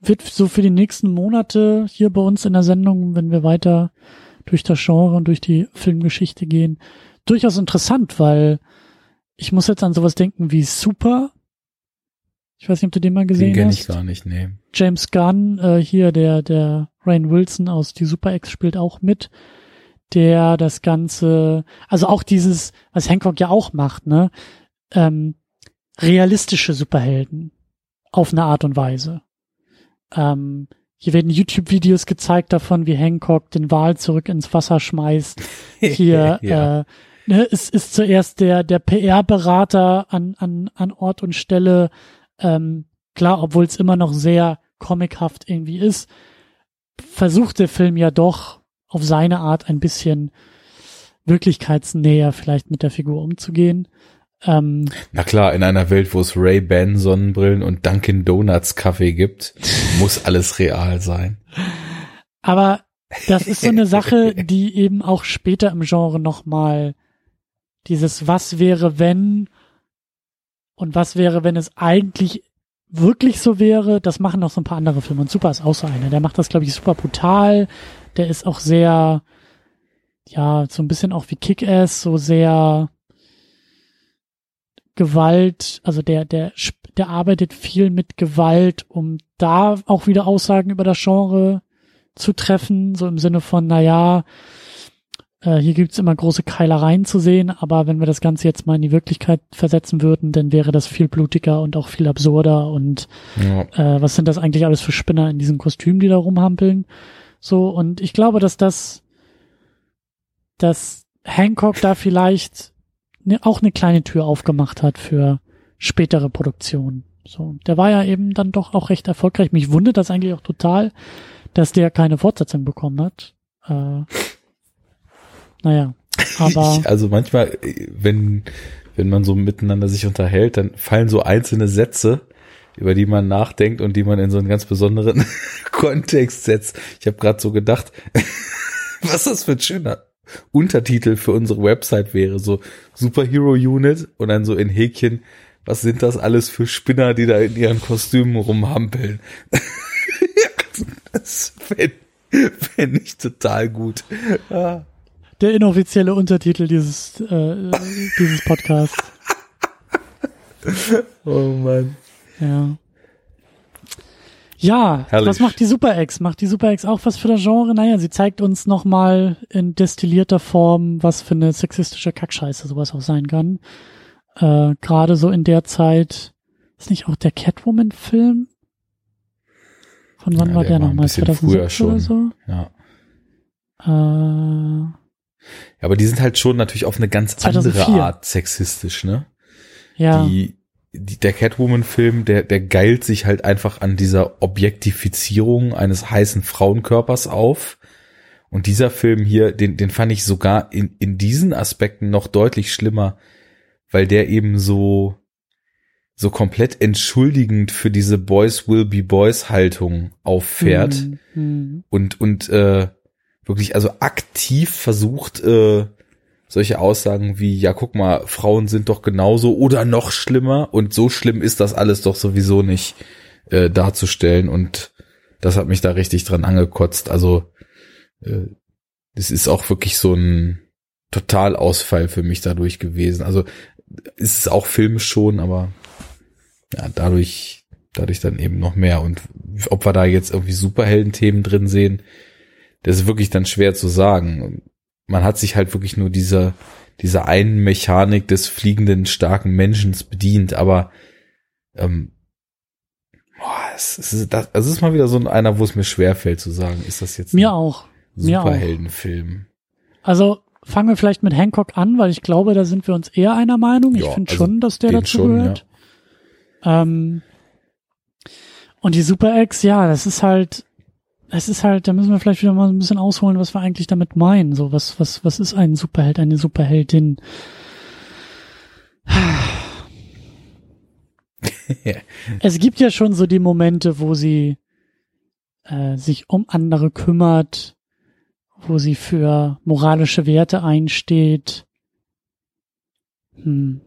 A: wird so für die nächsten Monate hier bei uns in der Sendung, wenn wir weiter durch das Genre und durch die Filmgeschichte gehen, durchaus interessant, weil ich muss jetzt an sowas denken wie Super. Ich weiß nicht, ob du den mal gesehen den
B: kenn
A: hast.
B: ich gar nicht, nee.
A: James Gunn, äh, hier der der Rain Wilson aus die Super X spielt auch mit der das Ganze, also auch dieses, was Hancock ja auch macht, ne, ähm, realistische Superhelden auf eine Art und Weise. Ähm, hier werden YouTube-Videos gezeigt davon, wie Hancock den Wal zurück ins Wasser schmeißt. *laughs* Hier ja. äh, ne, ist, ist zuerst der, der PR-Berater an, an, an Ort und Stelle. Ähm, klar, obwohl es immer noch sehr comichaft irgendwie ist, versucht der Film ja doch auf seine Art ein bisschen wirklichkeitsnäher vielleicht mit der Figur umzugehen. Ähm,
B: Na klar, in einer Welt, wo es Ray-Ban Sonnenbrillen und Dunkin Donuts Kaffee gibt, *laughs* muss alles real sein.
A: Aber das ist so eine Sache, *laughs* die eben auch später im Genre nochmal dieses Was wäre wenn und was wäre, wenn es eigentlich wirklich so wäre, das machen noch so ein paar andere Filme. Und Super ist auch so einer. Der macht das, glaube ich, super brutal, der ist auch sehr, ja, so ein bisschen auch wie Kick-Ass, so sehr Gewalt, also der, der, der arbeitet viel mit Gewalt, um da auch wieder Aussagen über das Genre zu treffen, so im Sinne von, na ja, äh, hier gibt's immer große Keilereien zu sehen, aber wenn wir das Ganze jetzt mal in die Wirklichkeit versetzen würden, dann wäre das viel blutiger und auch viel absurder und ja. äh, was sind das eigentlich alles für Spinner in diesem Kostüm, die da rumhampeln? So, und ich glaube, dass das, dass Hancock da vielleicht ne, auch eine kleine Tür aufgemacht hat für spätere Produktionen. So, der war ja eben dann doch auch recht erfolgreich. Mich wundert das eigentlich auch total, dass der keine Fortsetzung bekommen hat. Äh, naja, aber. *laughs*
B: also manchmal, wenn, wenn man so miteinander sich unterhält, dann fallen so einzelne Sätze, über die man nachdenkt und die man in so einen ganz besonderen *laughs* Kontext setzt. Ich habe gerade so gedacht, *laughs* was das für ein schöner Untertitel für unsere Website wäre, so Superhero Unit und dann so in Häkchen, was sind das alles für Spinner, die da in ihren Kostümen rumhampeln? das fände fänd ich total gut.
A: Ah. Der inoffizielle Untertitel dieses, äh, dieses Podcasts. *laughs*
B: oh Mann.
A: Ja. Ja, Herrlich. was macht die Super X? Macht die Super X auch was für das Genre? Naja, sie zeigt uns nochmal in destillierter Form, was für eine sexistische Kackscheiße sowas auch sein kann. Äh, Gerade so in der Zeit, ist nicht auch der Catwoman-Film Von wann
B: Ja,
A: war
B: der
A: der, nochmal?
B: bisschen
A: 2006
B: früher schon.
A: oder so?
B: Ja.
A: Äh,
B: Ja, aber die sind halt schon natürlich auf eine ganz
A: 2004.
B: andere Art sexistisch, ne?
A: ja.
B: Die, die, der Catwoman-Film, der, der geilt sich halt einfach an dieser Objektifizierung eines heißen Frauenkörpers auf. Und dieser Film hier, den, den fand ich sogar in, in diesen Aspekten noch deutlich schlimmer, weil der eben so, so komplett entschuldigend für diese Boys will be Boys Haltung auffährt
A: Hm, hm.
B: und und äh, wirklich also aktiv versucht äh, solche Aussagen wie ja guck mal Frauen sind doch genauso oder noch schlimmer und so schlimm ist das alles doch sowieso nicht äh, darzustellen und das hat mich da richtig dran angekotzt. Also äh, das ist auch wirklich so ein Totalausfall für mich dadurch gewesen. Also ist es auch filmisch schon aber ja dadurch dadurch dann eben noch mehr. Und ob wir da jetzt irgendwie Superhelden-Themen drin sehen das ist wirklich dann schwer zu sagen. Man hat sich halt wirklich nur dieser, dieser einen Mechanik des fliegenden, starken Menschen bedient, aber ähm, boah, es, es, ist, das, es ist mal wieder so einer, wo es mir schwerfällt zu sagen, ist das jetzt
A: Mir
B: ein
A: auch.
B: Superheldenfilm?
A: Also fangen wir vielleicht mit Hancock an, weil ich glaube, da sind wir uns eher einer Meinung. Ich
B: Ja,
A: finde
B: also
A: schon, dass der dazu
B: schon,
A: gehört. Ähm, und die Super X, ja, das ist halt, es ist halt, da müssen wir vielleicht wieder mal ein bisschen ausholen, was wir eigentlich damit meinen. So, was, was, was ist ein Superheld, eine Superheldin? *laughs* Es gibt ja schon so die Momente, wo sie äh, sich um andere kümmert, wo sie für moralische Werte einsteht. Hm.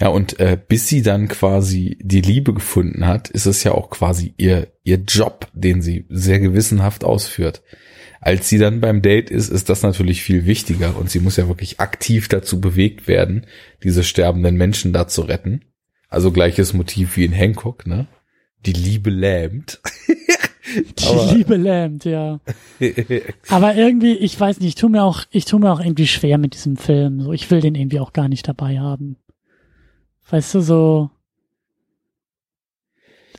B: Ja, und äh, bis sie dann quasi die Liebe gefunden hat, ist es ja auch quasi ihr, ihr Job, den sie sehr gewissenhaft ausführt. Als sie dann beim Date ist, ist das natürlich viel wichtiger und sie muss ja wirklich aktiv dazu bewegt werden, diese sterbenden Menschen da zu retten. Also gleiches Motiv wie in Hancock, ne? Die Liebe lähmt. *laughs*
A: Die
B: Aber-
A: Liebe lähmt, ja. *laughs* Aber irgendwie, ich weiß nicht, ich tu mir auch, ich tu mir auch irgendwie schwer mit diesem Film. So, ich will den irgendwie auch gar nicht dabei haben. Weißt du, so.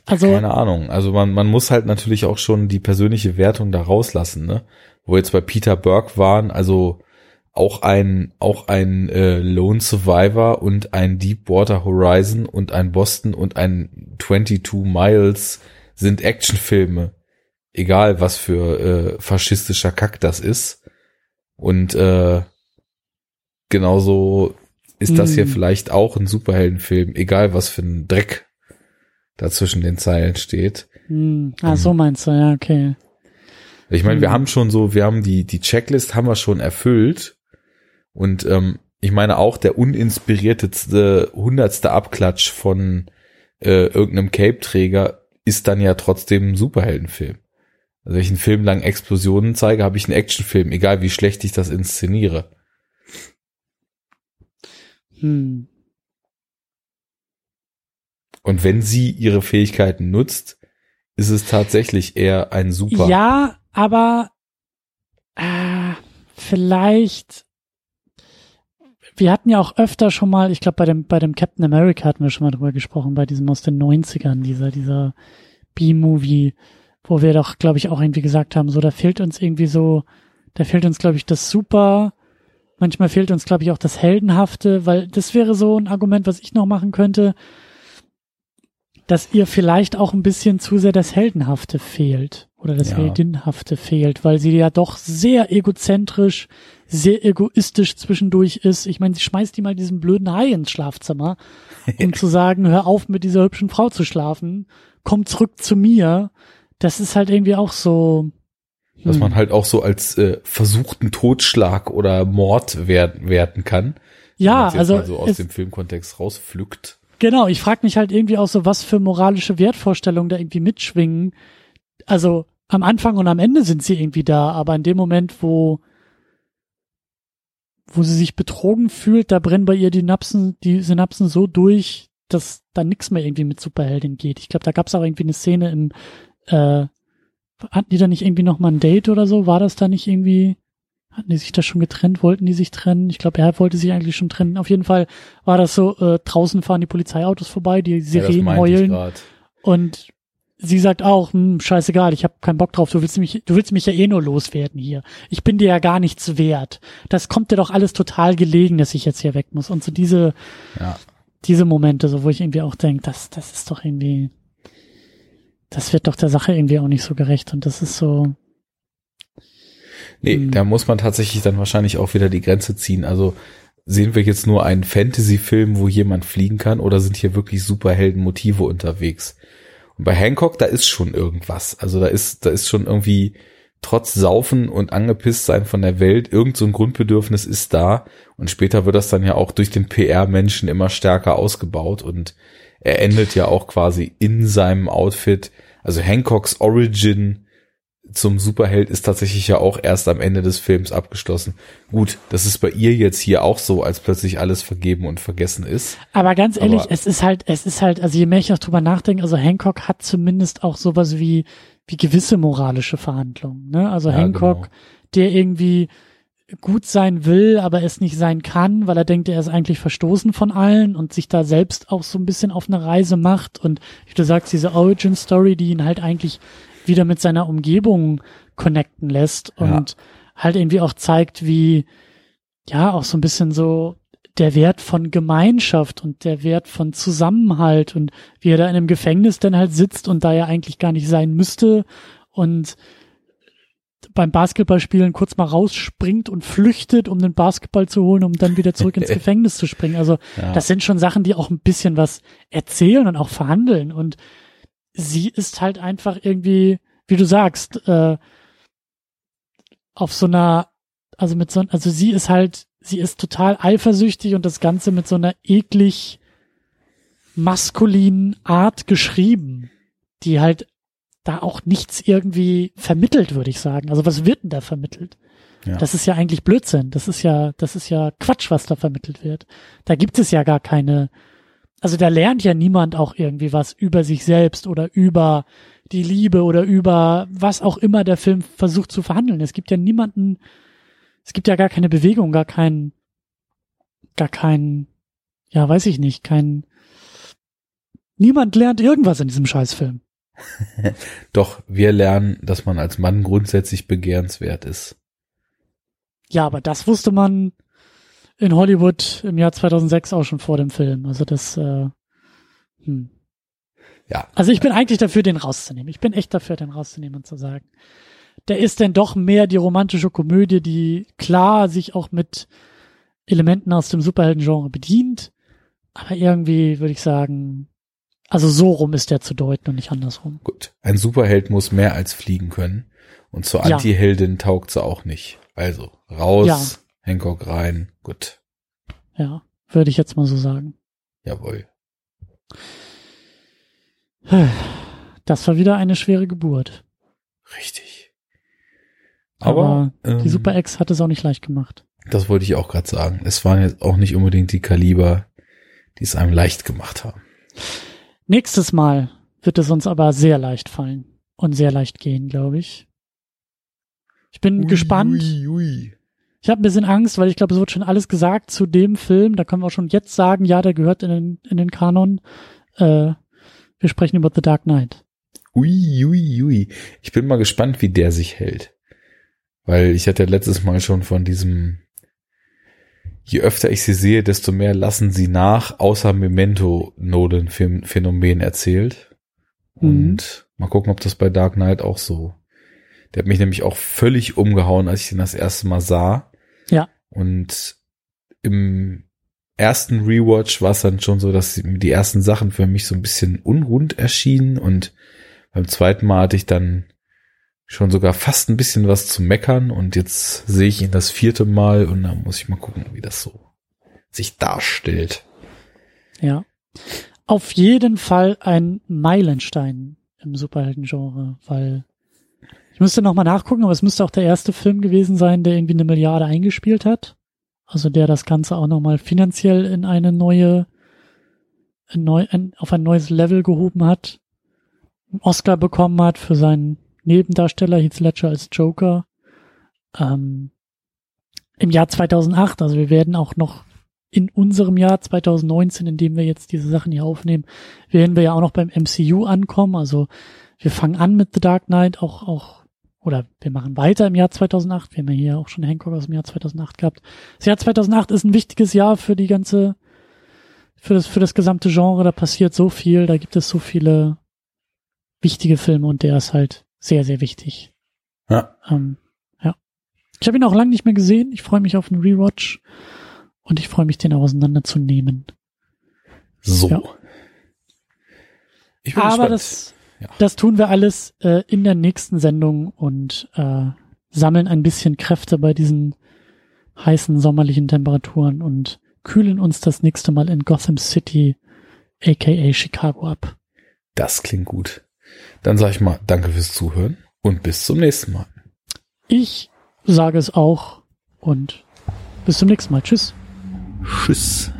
A: Also,
B: Keine Ahnung. Also man, man muss halt natürlich auch schon die persönliche Wertung da rauslassen, ne? Wo jetzt bei Peter Burke waren, also auch ein, auch ein äh, Lone Survivor und ein Deepwater Horizon und ein Boston und ein 22 Miles sind Actionfilme. Egal was für äh, faschistischer Kack das ist. Und äh, genauso ist das hier
A: Hm.
B: vielleicht auch ein Superheldenfilm, egal was für ein Dreck da zwischen den Zeilen steht.
A: hm, ah, so meinst du, ja, okay.
B: Ich meine, wir
A: Mhm.
B: haben schon so, wir haben die, die Checklist haben wir schon erfüllt. Und ähm, ich meine auch der uninspirierteste hundertste Abklatsch von äh, irgendeinem Cape-Träger ist dann ja trotzdem ein Superheldenfilm. Also wenn ich einen Film lang Explosionen zeige, habe ich einen Actionfilm, egal wie schlecht ich das inszeniere.
A: Hm.
B: Und wenn sie ihre Fähigkeiten nutzt, ist es tatsächlich eher ein Super.
A: Ja, aber äh, vielleicht. Wir hatten ja auch öfter schon mal, ich glaube bei dem bei dem Captain America hatten wir schon mal drüber gesprochen, bei diesem aus den 90ern, dieser dieser B-Movie, wo wir doch, glaube ich, auch irgendwie gesagt haben, so da fehlt uns irgendwie so, da fehlt uns, glaube ich, das Super. Manchmal fehlt uns, glaube ich, auch das Heldenhafte, weil das wäre so ein Argument, was ich noch machen könnte, dass ihr vielleicht auch ein bisschen zu sehr das Heldenhafte fehlt oder das
B: Ja.
A: Heldinhafte fehlt, weil sie ja doch sehr egozentrisch, sehr egoistisch zwischendurch ist. Ich meine, sie schmeißt die mal diesen blöden Hai ins Schlafzimmer, um zu sagen, hör auf mit dieser hübschen Frau zu schlafen, komm zurück zu mir. Das ist halt irgendwie auch so.
B: Was
A: hm.
B: man halt auch so als äh, versuchten Totschlag oder Mord wert, werten kann. wenn
A: Ja, also
B: mal so aus dem Filmkontext rauspflückt.
A: Genau, ich frage mich halt irgendwie auch so, was für moralische Wertvorstellungen da irgendwie mitschwingen. Also am Anfang und am Ende sind sie irgendwie da, aber in dem Moment, wo wo sie sich betrogen fühlt, da brennen bei ihr die Synapsen, die Synapsen so durch, dass da nichts mehr irgendwie mit Superheldin geht. Ich glaube, da gab es auch irgendwie eine Szene im äh, hatten die da nicht irgendwie noch mal ein Date oder so? War das da nicht irgendwie hatten die sich da schon getrennt? Wollten die sich trennen? Ich glaube, er wollte sich eigentlich schon trennen. Auf jeden Fall war das so, äh, draußen fahren die Polizeiautos vorbei, die
B: Ja,
A: Sirenen
B: ich
A: heulen und sie sagt auch, hm, scheißegal, ich habe keinen Bock drauf, du willst mich, du willst mich ja eh nur loswerden hier. Ich bin dir ja gar nichts wert. Das kommt dir doch alles total gelegen, dass ich jetzt hier weg muss. Und so diese,
B: Ja.
A: diese Momente, so wo ich irgendwie auch denke, das, das ist doch irgendwie, das wird doch der Sache irgendwie auch nicht so gerecht. Und das ist so,
B: Nee,
A: Hm.
B: da muss man tatsächlich dann wahrscheinlich auch wieder die Grenze ziehen. Also sehen wir jetzt nur einen Fantasy-Film, wo jemand fliegen kann, oder sind hier wirklich Superhelden-Motive unterwegs? Und bei Hancock, da ist schon irgendwas. Also da ist, da ist schon irgendwie trotz Saufen und angepisst sein von der Welt, irgend so ein Grundbedürfnis ist da. Und später wird das dann ja auch durch den PR-Menschen immer stärker ausgebaut und er endet ja auch quasi in seinem Outfit. Also Hancocks Origin zum Superheld ist tatsächlich ja auch erst am Ende des Films abgeschlossen. Gut, das ist bei ihr jetzt hier auch so, als plötzlich alles vergeben und vergessen ist.
A: Aber ganz ehrlich,
B: Aber-
A: es ist halt, es ist halt, also je mehr ich auch drüber nachdenke, also Hancock hat zumindest auch sowas wie, wie gewisse moralische Verhandlungen, ne? Also
B: Ja,
A: Hancock,
B: genau.
A: der irgendwie gut sein will, aber es nicht sein kann, weil er denkt, er ist eigentlich verstoßen von allen und sich da selbst auch so ein bisschen auf eine Reise macht und wie du sagst, diese Origin Story, die ihn halt eigentlich wieder mit seiner Umgebung connecten lässt
B: Ja.
A: und halt irgendwie auch zeigt, wie, ja, auch so ein bisschen so der Wert von Gemeinschaft und der Wert von Zusammenhalt und wie er da in einem Gefängnis dann halt sitzt und da ja eigentlich gar nicht sein müsste und beim Basketballspielen kurz mal rausspringt und flüchtet, um den Basketball zu holen, um dann wieder zurück ins *laughs* Gefängnis zu springen. Also
B: Ja.
A: das sind schon Sachen, die auch ein bisschen was erzählen und auch verhandeln. Und sie ist halt einfach irgendwie, wie du sagst, äh, auf so einer, also mit so, also sie ist halt, sie ist total eifersüchtig und das Ganze mit so einer eklig maskulinen Art geschrieben, die halt da auch nichts irgendwie vermittelt, würde ich sagen. Also was wird denn da vermittelt?
B: Ja.
A: Das ist ja eigentlich Blödsinn. Das ist ja, das ist ja Quatsch, was da vermittelt wird. Da gibt es ja gar keine, also da lernt ja niemand auch irgendwie was über sich selbst oder über die Liebe oder über was auch immer der Film versucht zu verhandeln. Es gibt ja niemanden, es gibt ja gar keine Bewegung, gar kein, gar kein, ja, weiß ich nicht, kein, niemand lernt irgendwas in diesem Scheißfilm. *laughs*
B: Doch, wir lernen, dass man als Mann grundsätzlich begehrenswert ist.
A: Ja, aber das wusste man in Hollywood im Jahr 2006 auch schon vor dem Film. Also das, äh, hm.
B: Ja.
A: Also ich bin eigentlich dafür, den rauszunehmen. Ich bin echt dafür, den rauszunehmen und zu sagen, der ist denn doch mehr die romantische Komödie, die klar sich auch mit Elementen aus dem Superhelden-Genre bedient, aber irgendwie würde ich sagen, also so rum ist der zu deuten und nicht andersrum.
B: Gut. Ein Superheld muss mehr als fliegen können. Und zur
A: Ja.
B: Anti-Heldin taugt sie auch nicht. Also, raus,
A: Ja.
B: Hancock rein. Gut.
A: Ja, würde ich jetzt mal so sagen.
B: Jawohl.
A: Das war wieder eine schwere Geburt.
B: Richtig.
A: Aber
B: Aber,
A: Die
B: ähm,
A: Super Ex hat es auch nicht leicht gemacht.
B: das wollte ich auch gerade sagen. Es waren jetzt auch nicht unbedingt die Kaliber, die es einem leicht gemacht haben.
A: Nächstes Mal wird es uns aber sehr leicht fallen und sehr leicht gehen, glaube ich. Ich bin gespannt.
B: Ui, ui.
A: Ich habe ein bisschen Angst, weil ich glaube, es wird schon alles gesagt zu dem Film. Da können wir auch schon jetzt sagen, ja, der gehört in den, in den Kanon. Äh, wir sprechen über The Dark Knight.
B: Ui, ui, ui. Ich bin mal gespannt, wie der sich hält. Weil ich hatte letztes Mal schon von diesem, je öfter ich sie sehe, desto mehr lassen sie nach, außer Memento Nolan Phänomen erzählt.
A: Mhm.
B: Und mal gucken, ob das bei Dark Knight auch so. Der hat mich nämlich auch völlig umgehauen, als ich den das erste Mal sah.
A: Ja.
B: Und im ersten Rewatch war es dann schon so, dass die ersten Sachen für mich so ein bisschen unrund erschienen und beim zweiten Mal hatte ich dann schon sogar fast ein bisschen was zu meckern und jetzt sehe ich ihn das vierte Mal und dann muss ich mal gucken, wie das so sich darstellt.
A: Ja. Auf jeden Fall ein Meilenstein im Superhelden-Genre, weil ich müsste nochmal nachgucken, aber es müsste auch der erste Film gewesen sein, der irgendwie eine Milliarde eingespielt hat. Also der das Ganze auch nochmal finanziell in eine neue, ein neu, ein, auf ein neues Level gehoben hat. Oscar bekommen hat für seinen Nebendarsteller Heath Ledger als Joker. Ähm, Im Jahr 2008, also wir werden auch noch in unserem Jahr 2019, in dem wir jetzt diese Sachen hier aufnehmen, werden wir ja auch noch beim MCU ankommen. Also wir fangen an mit The Dark Knight, auch, auch, oder wir machen weiter im Jahr 2008. Wir haben ja hier auch schon Hancock aus dem Jahr 2008 gehabt. Das Jahr 2008 ist ein wichtiges Jahr für die ganze, für das, für das gesamte Genre. Da passiert so viel, da gibt es so viele wichtige Filme und der ist halt sehr, sehr wichtig.
B: Ja.
A: Ähm, ja. Ich habe ihn auch lange nicht mehr gesehen. Ich freue mich auf einen Rewatch und ich freue mich, den auseinanderzunehmen.
B: So.
A: Ja.
B: Ich bin
A: Aber
B: gespannt.
A: das,
B: Ja.
A: das tun wir alles äh, in der nächsten Sendung und äh, sammeln ein bisschen Kräfte bei diesen heißen sommerlichen Temperaturen und kühlen uns das nächste Mal in Gotham City, aka Chicago ab.
B: Das klingt gut. Dann sage ich mal danke fürs Zuhören und bis zum nächsten Mal.
A: Ich sage es auch und bis zum nächsten Mal. Tschüss.
B: Tschüss.